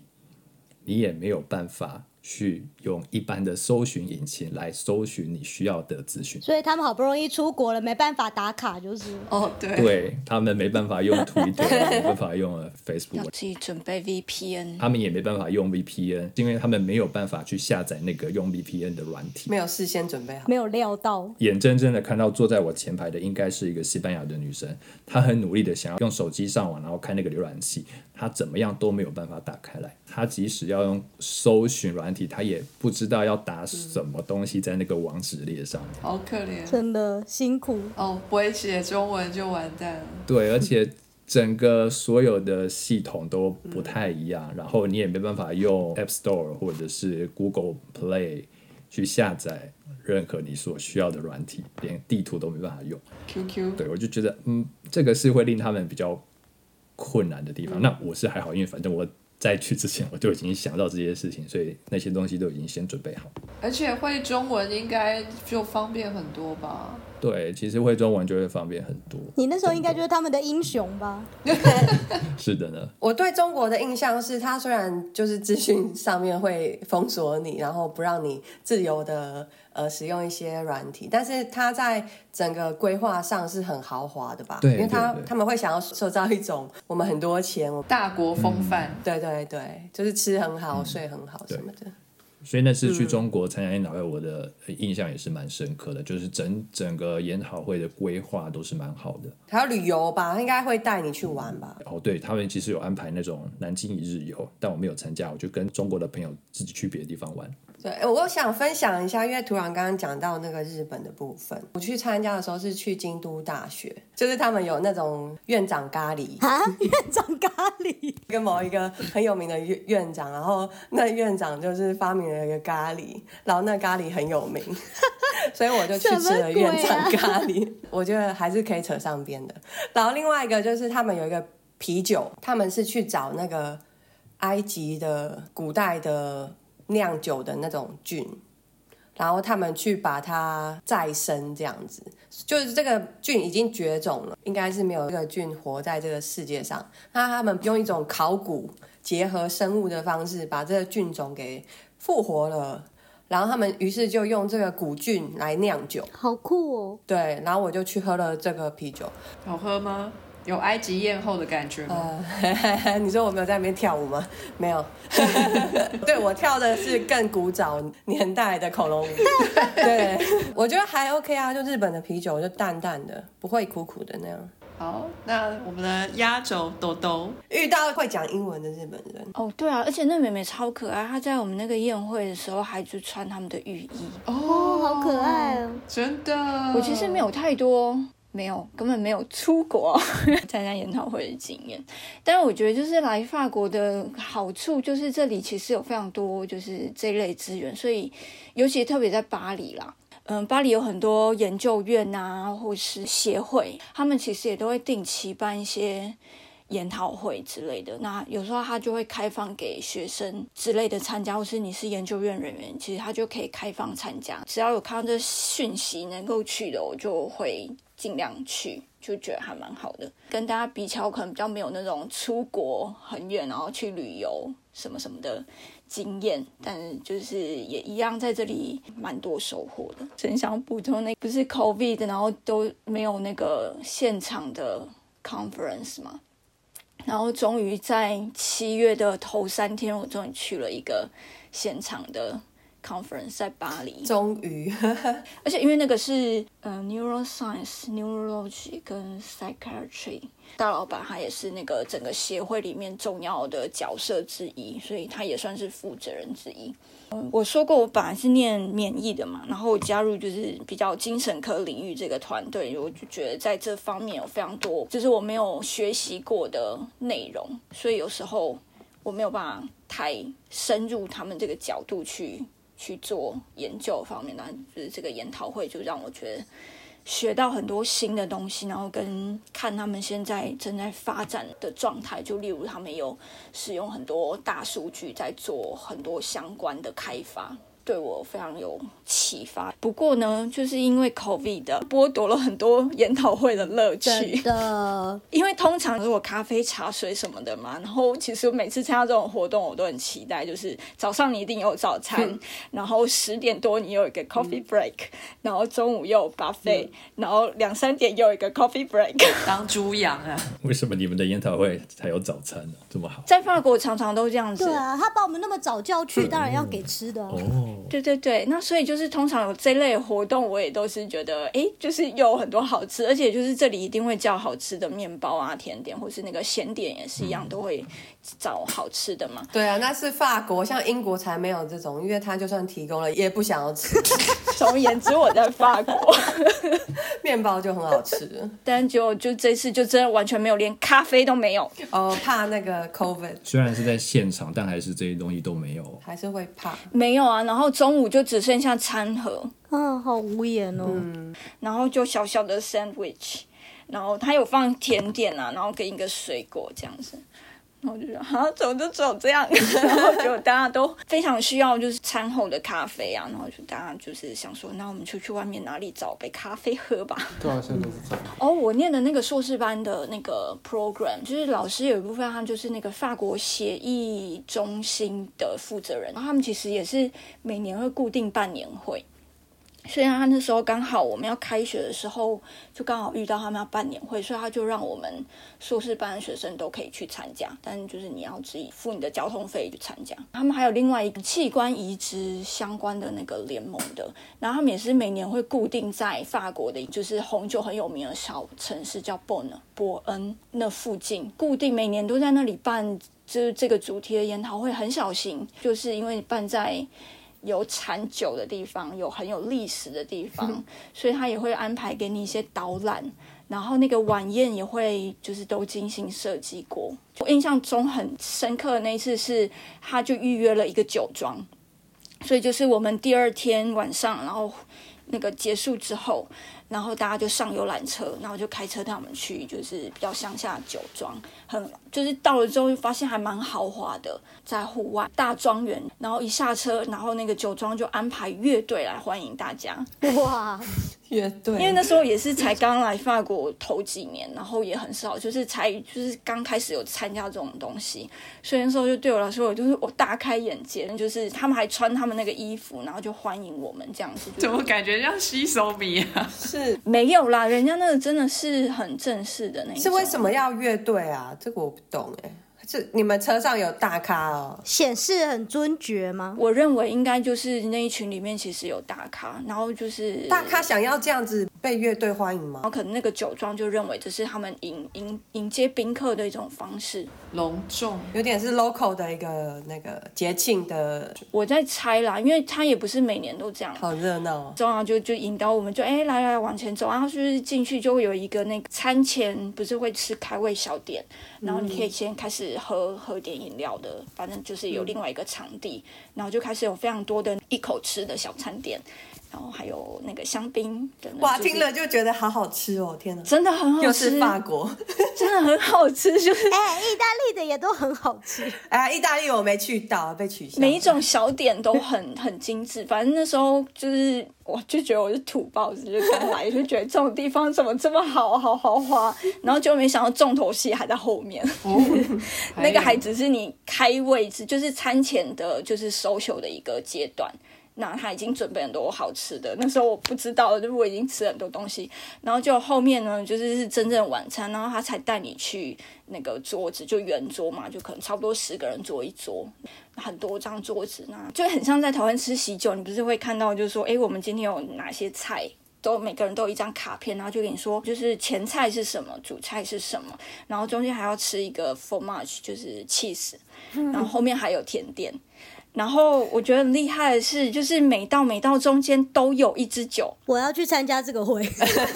你也没有办法去用一般的搜寻引擎来搜寻你需要的资讯。所以他们好不容易出国了，没办法打卡，就是哦，对，对他们没办法用 Twitter，没办法用 Facebook，自己准备 VPN。他们也没办法用 VPN，因为他们没有办法去下载那个用 VPN 的软体。没有事先准备好。没有料到。眼睁睁的看到坐在我前排的应该是一个西班牙的女生，她很努力的想要用手机上网，然后开那个浏览器，她怎么样都没有办法打开来。她即使要用搜寻软体，她也不知道要打什么东西在那个网址列上面。好可怜真的辛苦，哦，不会写中文就完蛋了。对，而且整个所有的系统都不太一样，然后你也没办法用 App Store 或者是 Google Play 去下载任何你所需要的软体，连地图都没办法用。QQ 对我就觉得，嗯，这个是会令他们比较困难的地方。那我是还好，因为反正我在去之前我就已经想到这些事情，所以那些东西都已经先准备好。而且会中文应该就方便很多吧？对，其实会中文就会方便很多。你那时候应该就是他们的英雄吧？是的呢，我对中国的印象是，它虽然就是资讯上面会封锁你，然后不让你自由的呃使用一些软体，但是它在整个规划上是很豪华的吧？对因为它对对他们会想要塑造一种我们很多钱，我大国风范，对对对，就是吃很好、睡很好什么的。所以那次去中国参加研讨会，我的印象也是蛮深刻的，就是整整个研讨会的规划都是蛮好的。还有旅游吧，应该会带你去玩吧？哦，对他们其实有安排那种南京一日游，但我没有参加，我就跟中国的朋友自己去别的地方玩。对，呃我想分享一下，因为突然刚刚讲到那个日本的部分，我去参加的时候是去京都大学，就是他们有那种院长咖喱，啊，院长咖喱，跟某一个很有名的院院长，然后那院长就是发明了一个咖喱，然后那咖喱很有名，所以我就去吃了院长咖喱，我觉得还是可以扯上边的。然后另外一个就是他们有一个啤酒，他们是去找那个埃及的古代的酿酒的那种菌。然后他们去把它再生，这样子，就是这个菌已经绝种了，应该是没有这个菌活在这个世界上。那他们用一种考古结合生物的方式，把这个菌种给复活了。然后他们于是就用这个古菌来酿酒，好酷哦！对。然后我就去喝了这个啤酒。好喝吗？有埃及艳后的感觉吗？呃，你说我没有在那边跳舞吗？没有，对我跳的是更古早年代的恐龙舞。对，我觉得还 OK 啊，就日本的啤酒就淡淡的，不会苦苦的那样。好，那我们的压轴豆豆，遇到会讲英文的日本人，哦，对啊，而且那妹妹超可爱，她在我们那个宴会的时候还就穿他们的浴衣。哦，好可爱哦！真的。我其实没有太多，没有根本没有出国 参加研讨会的经验，但是我觉得就是来法国的好处就是这里其实有非常多就是这一类资源，所以尤其特别在巴黎啦。嗯，巴黎有很多研究院啊，或是协会，他们其实也都会定期办一些研讨会之类的。那有时候他就会开放给学生之类的参加，或是你是研究院人员，其实他就可以开放参加。只要有看到这讯息能够去的，我就会尽量去，就觉得还蛮好的。跟大家比起来，我可能比较没有那种出国很远然后去旅游什么什么的经验，但就是也一样在这里蛮多收获的。真想补充那不是 COVID，然后都没有那个现场的 conference 嘛，然后终于在七月的头三天，我终于去了一个现场的 conference 在巴黎，终于，而且因为那个是呃 neuroscience、neurology 跟 psychiatry，大老板他也是那个整个协会里面重要的角色之一，所以他也算是负责人之一。嗯，我说过我本来是念免疫的嘛，然后我加入就是比较精神科领域这个团队，我就觉得在这方面有非常多就是我没有学习过的内容，所以有时候我没有办法太深入他们这个角度去去做研究方面，那就是这个研讨会就让我觉得学到很多新的东西，然后跟看他们现在正在发展的状态，就例如他们有使用很多大数据在做很多相关的开发。对我非常有启发。不过呢，就是因为 COVID 的剥夺了很多研讨会的乐真趣。的，因为通常如果咖啡、茶水什么的嘛，然后其实我每次参加这种活动，我都很期待，就是早上你一定有早餐，然后十点多你有一个 coffee break，、然后中午又有 buffet，、然后两三点又有一个 coffee break。当猪羊啊！为什么你们的研讨会才有早餐呢？这么好？在法国常常都这样子。对啊，他把我们那么早叫去，当然要给吃的啊。哦，对对对，那所以就是通常有这类活动，我也都是觉得，哎，就是有很多好吃，而且就是这里一定会叫好吃的面包啊、甜点，或是那个咸点也是一样，都会找好吃的嘛。对啊，那是法国，像英国才没有这种，因为他就算提供了，也不想要吃，总而言之，我在法国，面包就很好吃。但就就这次就真的完全没有，连咖啡都没有。哦，怕那个 COVID 虽然是在现场，但还是这些东西都没有。还是会怕。没有啊，然后中午就只剩下餐盒，啊，好无言哦。然后就小小的 sandwich，然后它有放甜点啊，然后跟一个水果这样子。然后就觉得啊，怎么就只有这样？然后就大家都非常需要就是餐后的咖啡啊，然后就大家就是想说，那我们出去外面哪里找杯咖啡喝吧？对啊，现在都是这样。哦，我念的那个硕士班的那个 program，就是老师有一部分他就是那个法国协议中心的负责人，然后他们其实也是每年会固定办年会。虽然他那时候刚好我们要开学的时候，就刚好遇到他们要办年会，所以他就让我们硕士班的学生都可以去参加，但就是你要自己付你的交通费去参加。他们还有另外一个器官移植相关的那个联盟的，然后他们也是每年会固定在法国的，就是红酒很有名的小城市叫 b o n 伯恩那附近，固定每年都在那里办，就是这个主题的研讨会，很小型，就是因为办在。有产酒的地方，有很有历史的地方，所以他也会安排给你一些导览，然后那个晚宴也会就是都精心设计过。我印象中很深刻的那一次是，他就预约了一个酒庄，所以就是我们第二天晚上，然后那个结束之后，然后大家就上游览车，然后就开车带我们去，就是比较乡下的酒庄，很就是到了之后就发现还蛮豪华的，在户外大庄园，然后一下车，然后那个酒庄就安排乐队来欢迎大家，哇，乐队，因为那时候也是才刚来法国头几年，然后也很少，就是才就是刚开始有参加这种东西，所以那时候就对我来说，我就是我大开眼界，就是他们还穿他们那个衣服，然后就欢迎我们这样子，怎么感觉像吸手米啊？是没有啦？人家那个真的是很正式的那种。是为什么要乐队啊？这个我不懂哎。是你们车上有大咖哦？显示很尊爵吗？我认为应该就是那一群里面其实有大咖，然后就是大咖想要这样子被乐队欢迎吗然？后可能那个酒庄就认为这是他们迎迎迎接宾客的一种方式。隆重，有点是 local 的一个那个节庆的，我在猜啦，因为他也不是每年都这样。好热闹哦。中啊就就引导我们就哎来来往前走，然后就是进去就会有一个那个餐前不是会吃开胃小点，然后你可以先开始喝喝点饮料的，反正就是有另外一个场地，然后就开始有非常多的一口吃的小餐点，然后还有那个香槟的。哇，就是听了就觉得好好吃哦！天哪，真的很好吃又吃，是法国。真的很好吃，就是 哎，意大利的也都很好吃。哎，意大利我没去到，被取消。每一种小点都很很精致，反正那时候就是我就觉得我是土包子，就刚来就觉得这种地方怎么这么好好豪华，然后就没想到重头戏还在后面，那个还只是你开位置，就是餐前的，就是 social 的一个阶段。那他已经准备很多好吃的，那时候我不知道，就是我已经吃很多东西，然后就后面呢，就是是真正晚餐，然后他才带你去那个桌子，就圆桌嘛，就可能差不多十个人坐一桌，很多张桌子，那就很像在台湾吃喜酒，你不是会看到，就是说，哎，我们今天有哪些菜，都每个人都有一张卡片，然后就跟你说，就是前菜是什么，主菜是什么，然后中间还要吃一个 fromage，就是 cheese，然后后面还有甜点。然后我觉得很厉害的是，就是每道每道中间都有一支酒，我要去参加这个会，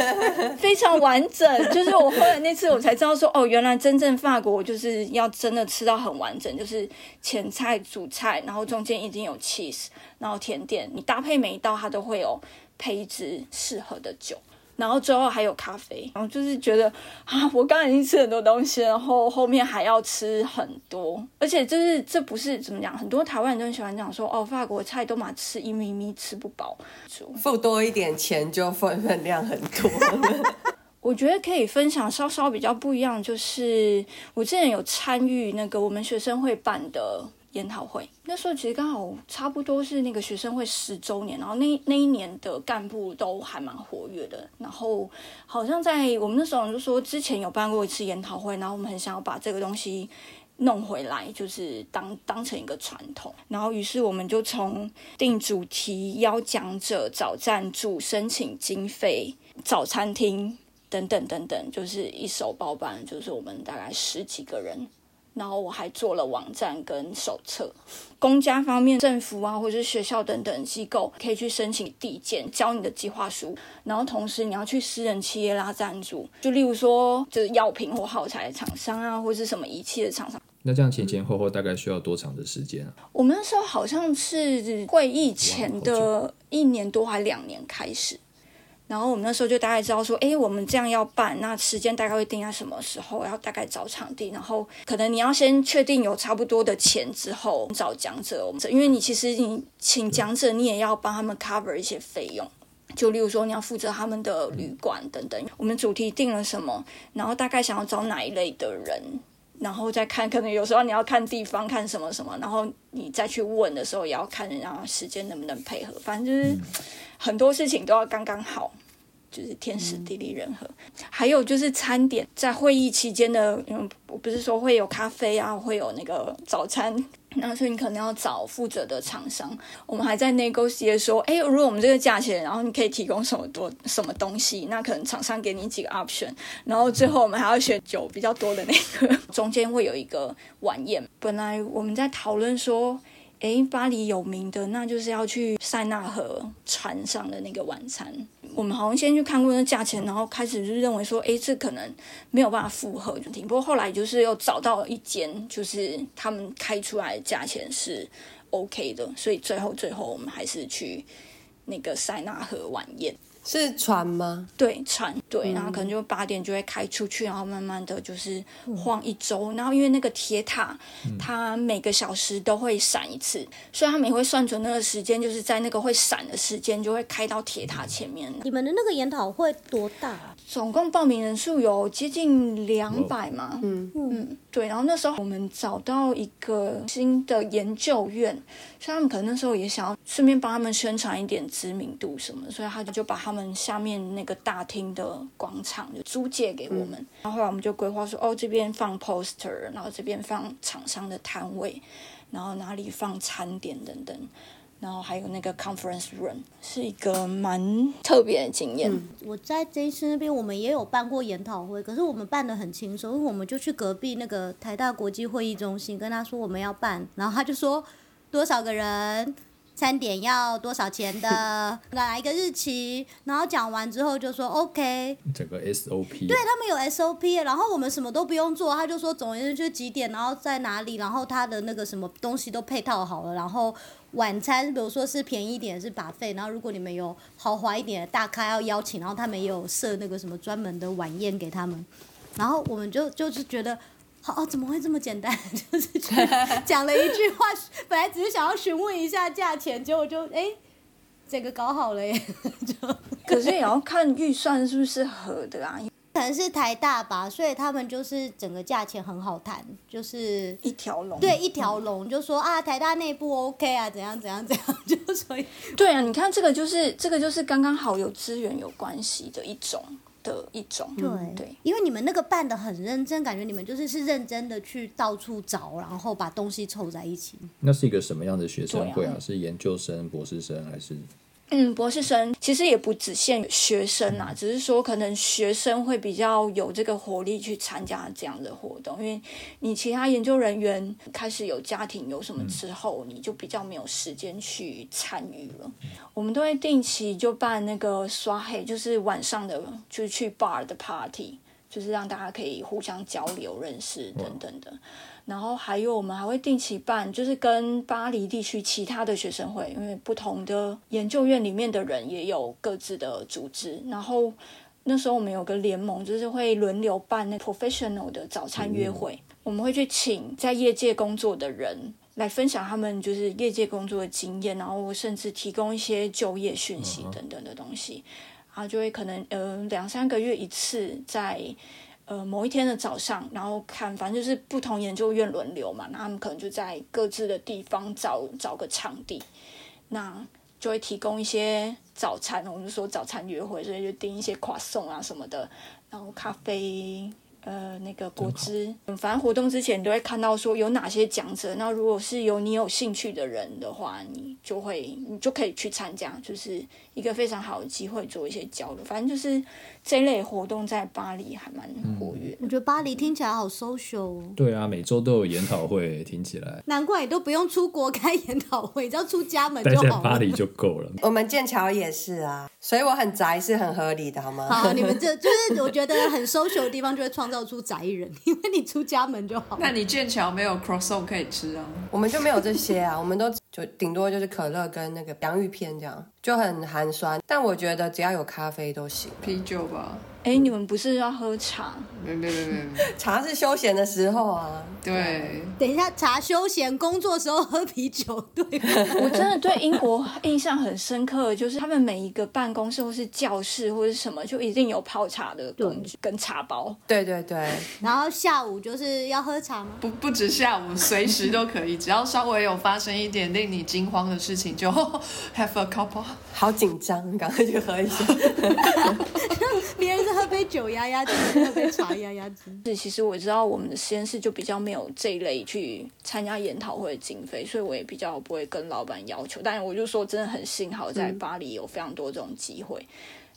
非常完整。就是我后来那次我才知道说，哦，原来真正法国就是要真的吃到很完整，就是前菜、主菜，然后中间一定有 cheese，然后甜点，你搭配每一道它都会有配一支适合的酒。然后最后还有咖啡，然后就是觉得啊，我刚刚已经吃很多东西，然后后面还要吃很多，而且就是这不是怎么讲，很多台湾人都很喜欢讲说，哦，法国菜都嘛吃一咪咪吃不饱，付多一点钱就分分量很多。我觉得可以分享稍稍比较不一样，就是我之前有参与那个我们学生会办的。研讨会那时候其实刚好差不多是那个学生会十周年，然后那那一年的干部都还蛮活跃的。然后好像在我们那时候就说之前有办过一次研讨会，然后我们很想要把这个东西弄回来，就是当当成一个传统。然后于是我们就从定主题、邀讲者、找赞助、申请经费、找餐厅等等等等，就是一手包办，就是我们大概十几个人。然后我还做了网站跟手册，公家方面、政府啊，或者是学校等等机构可以去申请递件，交你的计划书。然后同时你要去私人企业拉赞助，就例如说就是药品或耗材厂商啊，或者是什么仪器的厂商。那这样前前后后大概需要多长的时间啊？我们那时候好像是会议前的一年多还两年开始。然后我们那时候就大概知道说，哎，我们这样要办，那时间大概会定在什么时候？要大概找场地，然后可能你要先确定有差不多的钱之后找讲者。我们因为你其实你请讲者，你也要帮他们 cover 一些费用，就例如说你要负责他们的旅馆等等。我们主题定了什么，然后大概想要找哪一类的人，然后再看，可能有时候你要看地方，看什么什么，然后你再去问的时候，也要看人家时间能不能配合。反正就是很多事情都要刚刚好。就是天时地利人和，还有就是餐点，在会议期间的，嗯，我不是说会有咖啡啊，会有那个早餐，那所以你可能要找负责的厂商。我们还在 negotiate 说，哎，如果我们这个价钱，然后你可以提供什么多什么东西，那可能厂商给你几个 option，然后最后我们还要选酒比较多的那个，中间会有一个晚宴。本来我们在讨论说。诶，巴黎有名的，那就是要去塞纳河船上的那个晚餐。我们好像先去看过那价钱，然后开始就认为说，诶，这可能没有办法负荷，就停。不过后来就是又找到一间，就是他们开出来的价钱是 OK 的，所以最后最后我们还是去那个塞纳河晚宴。是船吗？对，船对，然后可能就八点就会开出去，然后慢慢的就是晃一周，然后因为那个铁塔，它每个小时都会闪一次，所以他们也会算准那个时间，就是在那个会闪的时间就会开到铁塔前面。你们的那个研讨会多大？总共报名人数有接近两百嘛？嗯嗯，对。然后那时候我们找到一个新的研究院，所以他们可能那时候也想要顺便帮他们宣传一点知名度什么，所以他就就把他们下面那个大厅的广场就租借给我们。然后后来我们就规划说，哦，这边放 poster，然后这边放厂商的摊位，然后哪里放餐点等等。然后还有那个 conference room，是一个蛮特别的经验。我在 J 市那边，我们也有办过研讨会，可是我们办的很轻松，因为我们就去隔壁那个台大国际会议中心，跟他说我们要办，然后他就说多少个人。餐点要多少钱的？来一个日期？然后讲完之后就说 OK。整个 SOP。对他们有 SOP，然后我们什么都不用做，他就说总而言之就几点，然后在哪里，然后他的那个什么东西都配套好了，然后晚餐比如说是便宜一点是把费，然后如果你们有豪华一点的大咖要邀请，然后他们也有设那个什么专门的晚宴给他们，然后我们就就是觉得。哦，怎么会这么简单？就是 讲了一句话，本来只是想要询问一下价钱，结果就哎，这个搞好了耶！就可是也要看预算是不是合的啊。可能是台大吧，所以他们就是整个价钱很好谈，就是一条龙。对一条龙，就说啊台大内部 OK 啊，怎样怎样怎样，就所以对啊，你看这个就是这个就是刚刚好有资源有关系的一种的一种。对对，因为你们那个办的很认真，感觉你们就是是认真的去到处找，然后把东西凑在一起。那是一个什么样的学生会对啊？是研究生、博士生还是？嗯，博士生其实也不只限学生啊，只是说可能学生会比较有这个活力去参加这样的活动，因为你其他研究人员开始有家庭有什么之后，你就比较没有时间去参与了。我们都会定期就办那个刷黑，就是晚上的就是去 bar 的 party，就是让大家可以互相交流、认识等等的。然后还有我们还会定期办，就是跟巴黎地区其他的学生会，因为不同的研究院里面的人也有各自的组织。然后那时候我们有个联盟，就是会轮流办那 professional 的早餐约会，我们会去请在业界工作的人。来分享他们就是业界工作的经验，然后甚至提供一些就业讯息等等的东西，然后就会可能呃两三个月一次在呃某一天的早上，然后看反正就是不同研究院轮流嘛，那他们可能就在各自的地方找找个场地，那就会提供一些早餐，我们就说早餐约会，所以就订一些跨送啊什么的，然后咖啡。呃，那个果汁，嗯反正活动之前都会看到说有哪些讲者，那如果是有你有兴趣的人的话，你就会你就可以去参加，就是一个非常好的机会做一些交流。反正就是这类活动在巴黎还蛮活跃。我觉得巴黎听起来好 social 哦，对啊，每周都有研讨会，听起来难怪你都不用出国开研讨会，只要出家门就好了。在巴黎就够了。我们剑桥也是啊，所以我很宅是很合理的，好吗？好，你们这 就是我觉得很 social 的地方，就会创造出宅人，因为你出家门就好。那你剑桥没有 croissant 可以吃啊？我们就没有这些啊，我们都就顶多就是可乐跟那个洋芋片这样，就很寒酸。但我觉得只要有咖啡都行。啤酒吧？哎，你们不是要喝茶？没没没没，茶是休闲的时候啊，对，等一下，茶休闲，工作时候喝啤酒，对？我真的对英国印象很深刻，就是他们每一个办公室或是教室或是什么，就一定有泡茶的工具跟茶包。对对对，然后下午就是要喝茶吗？不不止下午，随时都可以，只要稍微有发生一点令你惊慌的事情，就 have a cup。好紧张，赶快去喝一下。别人是喝杯酒压压惊，喝杯茶压压惊。是，其实我知道我们的实验室就比较没有这一类去参加研讨会的经费，所以我也比较不会跟老板要求。但是我就说，真的很幸好在巴黎有非常多这种机会。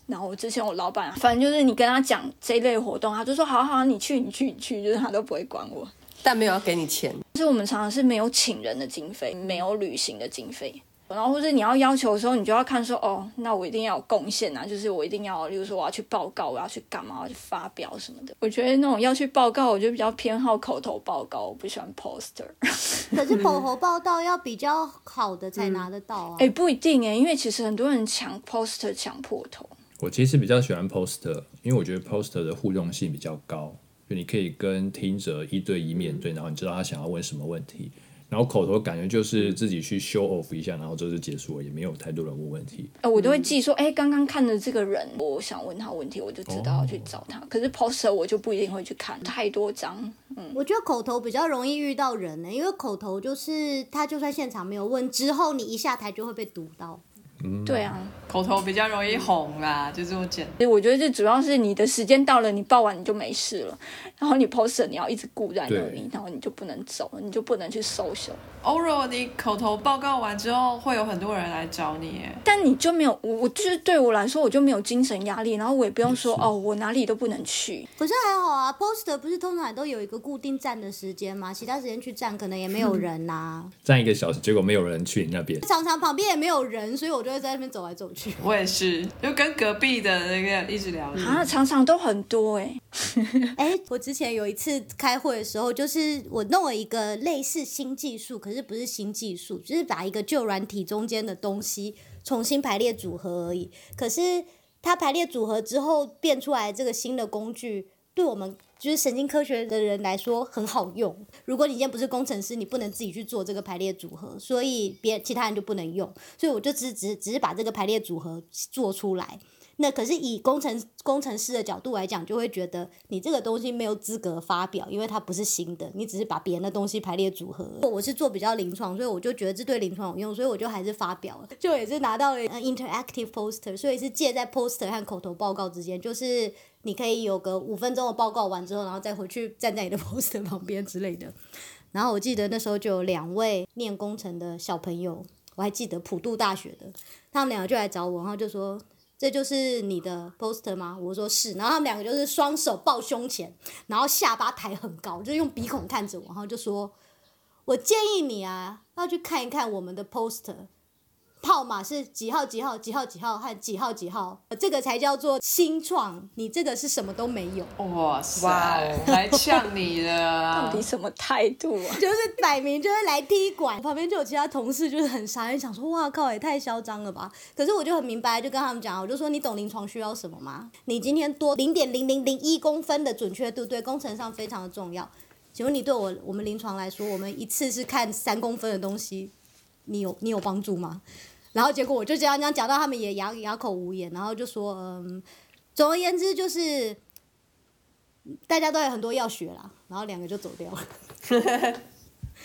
然后之前我老板，反正就是你跟他讲这一类活动，他就说好好，你去你去你去，就是他都不会管我。但没有要给你钱，就是我们常常是没有请人的经费，没有旅行的经费。然后或者你要要求的时候，你就要看说，哦，那我一定要有贡献啊，就是我一定要，例如说我要去报告，我要去干嘛，我要去发表什么的。我觉得那种要去报告，我就比较偏好口头报告，我不喜欢 poster。可是口头报告要比较好的才拿得到啊。哎，不一定哎，因为其实很多人抢 poster 抢破头。我其实比较喜欢 poster，因为我觉得 poster 的互动性比较高，就你可以跟听者一对一面对，然后你知道他想要问什么问题。然后口头感觉就是自己去 show off 一下，然后就是结束了，也没有太多人问问题。呃，我都会记说，哎，刚刚看的这个人，我想问他问题，我就知道要去找他。可是 poster 我就不一定会去看，太多张。嗯，我觉得口头比较容易遇到人呢、因为口头就是他就算现场没有问，之后你一下台就会被读到。对啊。口头比较容易红啦，就这么简单。所以我觉得这主要是你的时间到了，你报完你就没事了，然后你 poster 你要一直顾在那里，然后你就不能走，你就不能去 social，欧若，你口头报告完之后，会有很多人来找你耶。但你就没有我，我就是对我来说我就没有精神压力，然后我也不用说哦，我哪里都不能去。可是还好啊，poster 不是通常都有一个固定站的时间吗？其他时间去站可能也没有人呐、站一个小时，结果没有人去你那边。常常旁边也没有人，所以我就会在那边走来走去。我也是，就跟隔壁的那个一直聊天。啊，常常都很多哎、哎，我之前有一次开会的时候，就是我弄了一个类似新技术，可是不是新技术，就是把一个旧软体中间的东西重新排列组合而已。可是它排列组合之后变出来这个新的工具，对我们就是神经科学的人来说很好用。如果你今天不是工程师，你不能自己去做这个排列组合，所以别其他人就不能用。所以我就只只只是把这个排列组合做出来。那可是以工程工程师的角度来讲，就会觉得你这个东西没有资格发表，因为它不是新的，你只是把别人的东西排列组合。我是做比较临床，所以我就觉得这对临床有用，所以我就还是发表了，就也是拿到了 interactive poster，所以是介在 poster 和口头报告之间，就是你可以有个五分钟的报告完之后，然后再回去站在你的 poster 旁边之类的。然后我记得那时候就有两位念工程的小朋友，我还记得普渡大学的，他们两个就来找我，然后就说。这就是你的 poster 吗？我说是，然后他们两个就是双手抱胸前，然后下巴抬很高，就用鼻孔看着我，然后就说：“我建议你啊，要去看一看我们的 poster。”号码是几号几号几号几号和几号几号，这个才叫做新创。你这个是什么都没有，哇塞，来呛你了，到底什么态度啊？就是摆明就是来踢馆。旁边就有其他同事就是很傻眼，想说哇靠，也太嚣张了吧。可是我就很明白，就跟他们讲，我就说你懂临床需要什么吗？你今天多零点零零零一公分的准确度，对工程上非常的重要。请问你对我我们临床来说，我们一次是看三公分的东西，你有你有帮助吗？然后结果我就这样讲讲到他们也哑哑口无言，然后就说嗯，总而言之就是大家都有很多要学啦，然后两个就走掉了。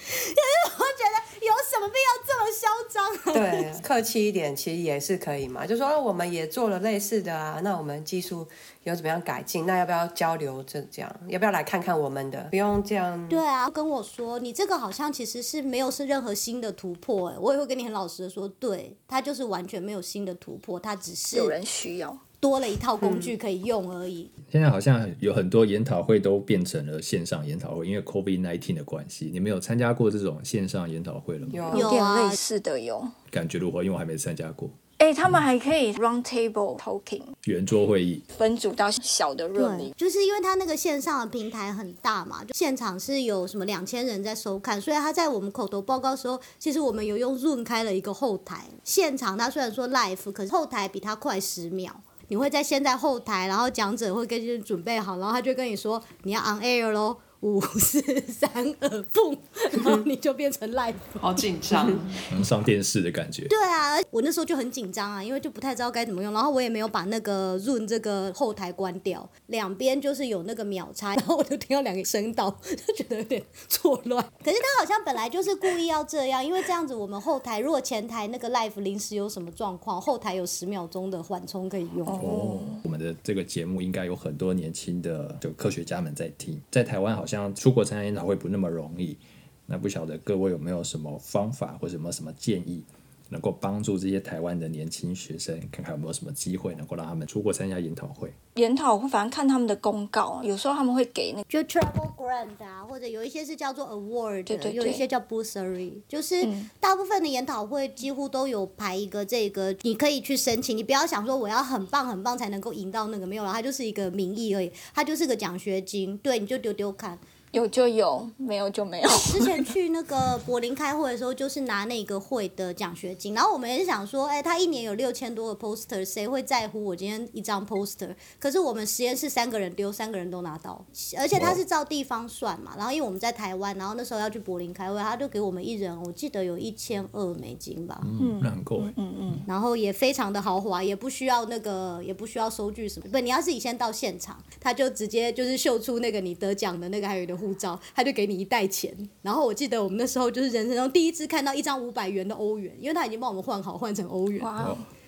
可是我觉得有什么必要这么嚣张？对，客气一点其实也是可以嘛，就说我们也做了类似的啊，那我们技术有怎么样改进？那要不要交流？这这样要不要来看看我们的？不用这样。对啊，跟我说你这个好像其实是没有是任何新的突破，哎，我也会跟你很老实的说，对，它就是完全没有新的突破，它只是有人需要。多了一套工具可以用而已。现在好像有很多研讨会都变成了线上研讨会，因为 COVID nineteen 的关系。你们有参加过这种线上研讨会了吗？有有点类似的有。感觉如何？因为我还没参加过。哎，他们还可以 round table talking 圆桌会议，分组到小的 room 就是因为他那个线上的平台很大嘛，就现场是有什么两千人在收看，所以他在我们口头报告的时候，其实我们有用 Zoom 开了一个后台，现场他虽然说 live，可是后台比他快十秒。你会在先在后台，然后讲者会跟你准备好，然后他就跟你说你要 on air 喽。五四三二，boom，然后你就变成 live，好紧张，能上电视的感觉。对啊，我那时候就很紧张啊，因为就不太知道该怎么用，然后我也没有把那个 Zoom 这个后台关掉，两边就是有那个秒差，然后我就听到两个声道，就觉得有点错乱。可是他好像本来就是故意要这样，因为这样子我们后台如果前台那个 live 临时有什么状况，后台有十秒钟的缓冲可以用。哦，我们的这个节目应该有很多年轻的就科学家们在听，在台湾好。像出国参加研讨会不那么容易，那不晓得各位有没有什么方法或什么什么建议，能够帮助这些台湾的年轻学生，看看有没有什么机会能够让他们出国参加研讨会。研讨会反正看他们的公告，有时候他们会给那个就 travel grant 啊，或者有一些是叫做 award，对对，有一些叫 bursary，就是大部分的研讨会几乎都有排一个这个，你可以去申请。你不要想说我要很棒很棒才能够赢到那个，没有了，它就是一个名义而已，它就是个奖学金。对，你就丢丢看。有就有，没有就没有。之前 去那个柏林开会的时候，就是拿那个会的奖学金，然后我们也是想说，哎，他一年有六千多个 poster，谁会在乎我今天一张 poster？可是我们实验室三个人丢，三个人都拿到，而且他是照地方算嘛。然后因为我们在台湾，然后那时候要去柏林开会，他就给我们一人，我记得有一千二美金吧。嗯，那很够。嗯嗯。然后也非常的豪华，也不需要那个，也不需要收据什么。不，你要自己先到现场，他就直接就是秀出那个你得奖的那个还有的。护照，他就给你一袋钱。然后我记得我们那时候就是人生中第一次看到一张五百元的欧元，因为他已经帮我们换好换成欧元。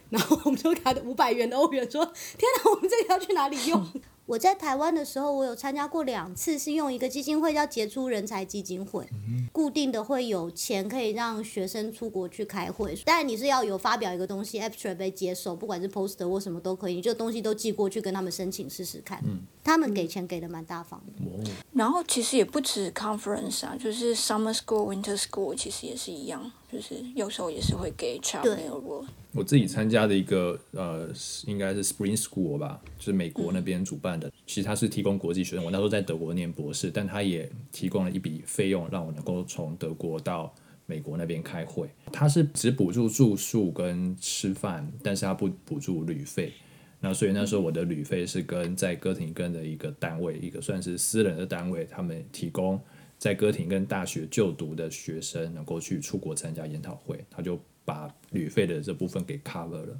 然后我们就给他的五百元的欧元说：“天哪，我们这个要去哪里用？”我在台湾的时候，我有参加过两次，是用一个基金会叫杰出人才基金会，固定的会有钱可以让学生出国去开会。但你是要有发表一个东西，abstract 被接受，不管是 poster 或什么都可以，你这东西都寄过去跟他们申请试试看。他们给钱给的蛮大方的。然后其实也不止 conference 啊，就是 summer school、winter school 其实也是一样，就是有时候也是会给 child mail。我自己参加的一个呃，应该是 Spring School 吧，就是美国那边主办的。其实他是提供国际学生，我那时候在德国念博士，但他也提供了一笔费用，让我能够从德国到美国那边开会。他是只补助住宿跟吃饭，但是他不补助旅费。那所以那时候我的旅费是跟在哥廷根的一个单位，一个算是私人的单位，他们提供在哥廷根大学就读的学生能够去出国参加研讨会，他就。把旅费的这部分给 cover 了，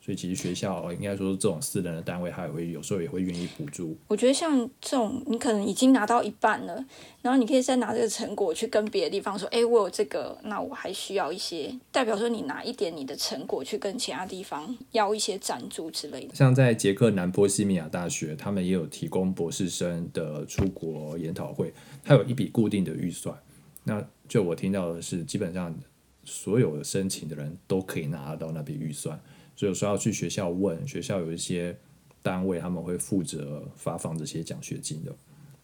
所以其实学校应该说这种私人的单位，他也会有时候也会愿意补助。我觉得像这种，你可能已经拿到一半了，然后你可以再拿这个成果去跟别的地方说，哎，我有这个，那我还需要一些，代表说你拿一点你的成果去跟其他地方要一些赞助之类的。像在捷克南波西米亚大学，他们也有提供博士生的出国研讨会，它有一笔固定的预算。那就我听到的是，基本上所有的申请的人都可以拿到那笔预算。所以有时候要去学校问，学校有一些单位他们会负责发放这些奖学金的，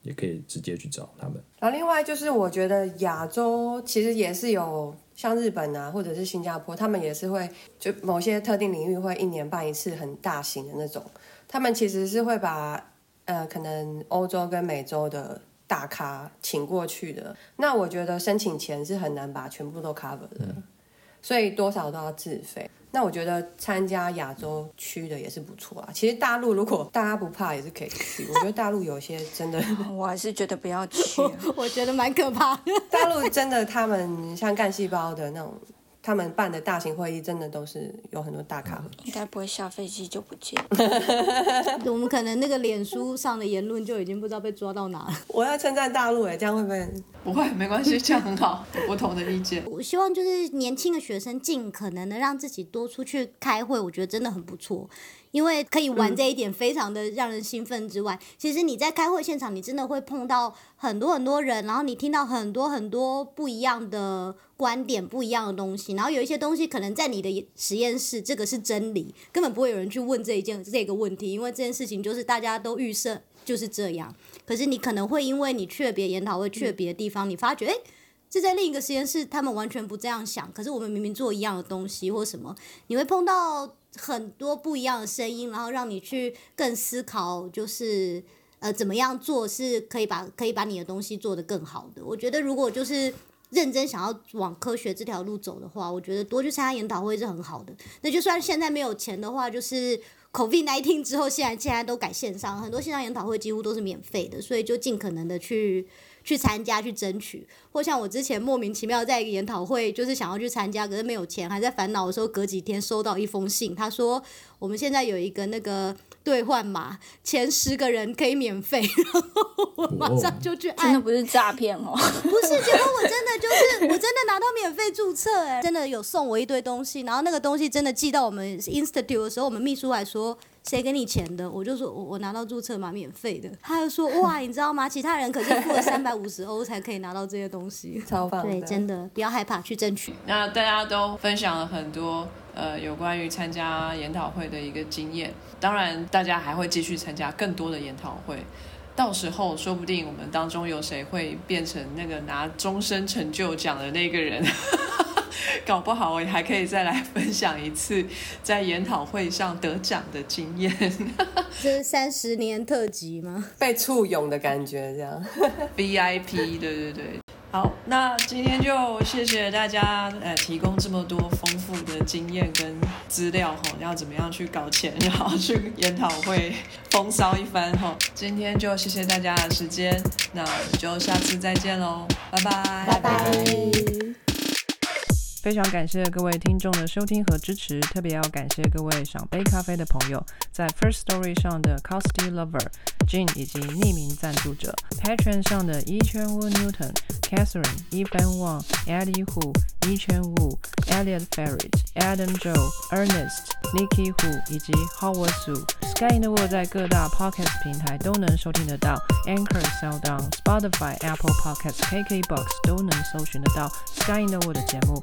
也可以直接去找他们。然后另外就是我觉得亚洲其实也是有像日本啊，或者是新加坡，他们也是会就某些特定领域会一年办一次很大型的那种，他们其实是会把呃可能欧洲跟美洲的大咖请过去的。那我觉得申请前是很难把全部都 cover 的，所以多少都要自费。那我觉得参加亚洲区的也是不错啊。其实大陆如果大家不怕，也是可以去。我觉得大陆有些真的，我还是觉得不要去。我觉得蛮可怕的。大陆真的，他们像干细胞的那种。他们办的大型会议真的都是有很多大咖，应该不会下飞机就不见。我们可能那个脸书上的言论就已经不知道被抓到哪了。我要称赞大陆哎，这样会不会？不会，没关系，这样很好。有不同的意见。我希望就是年轻的学生尽可能的让自己多出去开会，我觉得真的很不错。因为可以玩这一点，非常的让人兴奋之外，其实你在开会现场，你真的会碰到很多很多人，然后你听到很多很多不一样的观点、不一样的东西，然后有一些东西可能在你的实验室，这个是真理，根本不会有人去问这一件这个问题，因为这件事情就是大家都预设就是这样。可是你可能会因为你去了别的研讨会，去了别的地方，你发觉，哎，这在另一个实验室，他们完全不这样想，可是我们明明做一样的东西或什么，你会碰到。很多不一样的声音，然后让你去更思考，就是呃怎么样做是可以把可以把你的东西做得更好的。我觉得如果就是认真想要往科学这条路走的话，我觉得多去参加研讨会是很好的。那就算现在没有钱的话，就是 COVID nineteen 之后，现在现在都改线上，很多线上研讨会几乎都是免费的，所以就尽可能的去。去参加去争取，或像我之前莫名其妙在一个研讨会，就是想要去参加，可是没有钱，还在烦恼的时候，隔几天收到一封信，他说我们现在有一个那个兑换码，前十个人可以免费，然后我马上就去按，真的不是诈骗哦，不是，结果我真的就是我真的拿到免费注册，哎，真的有送我一堆东西，然后那个东西真的寄到我们 Institute 的时候，我们秘书还说。谁给你钱的？我就说，我我拿到注册码免费的。他就说，哇，你知道吗？其他人可是付了三百五十欧才可以拿到这些东西，超棒！对，真的不要害怕去争取。那大家都分享了很多呃有关于参加研讨会的一个经验，当然大家还会继续参加更多的研讨会，到时候说不定我们当中有谁会变成那个拿终身成就奖的那个人。搞不好我还可以再来分享一次在研讨会上得奖的经验。这是三十年特辑吗？被簇拥的感觉，这样。VIP，对对对。好，那今天就谢谢大家，呃，提供这么多丰富的经验跟资料哈，要怎么样去搞钱，然后去研讨会风骚一番哈。今天就谢谢大家的时间，那我们就下次再见喽，拜拜，拜拜。非常感谢各位听众的收听和支持，特别要感谢各位赏杯咖啡的朋友，在 First Story 上的 Costy Lover、Jean 以及匿名赞助者，Patron 上的 Yi Chen Wu Newton、Catherine、Evan Wang、Eddie Hu、Yi Chen Wu、Elliot Ferret、Adam Zhou、Ernest、Nikki Hu 以及 Howard Su。Sky in the World 在各大 Podcast 平台都能收听得到，Anchor、SoundOn、Spotify、Apple Podcasts、KKBox 都能搜寻得到 Sky in the World 的节目。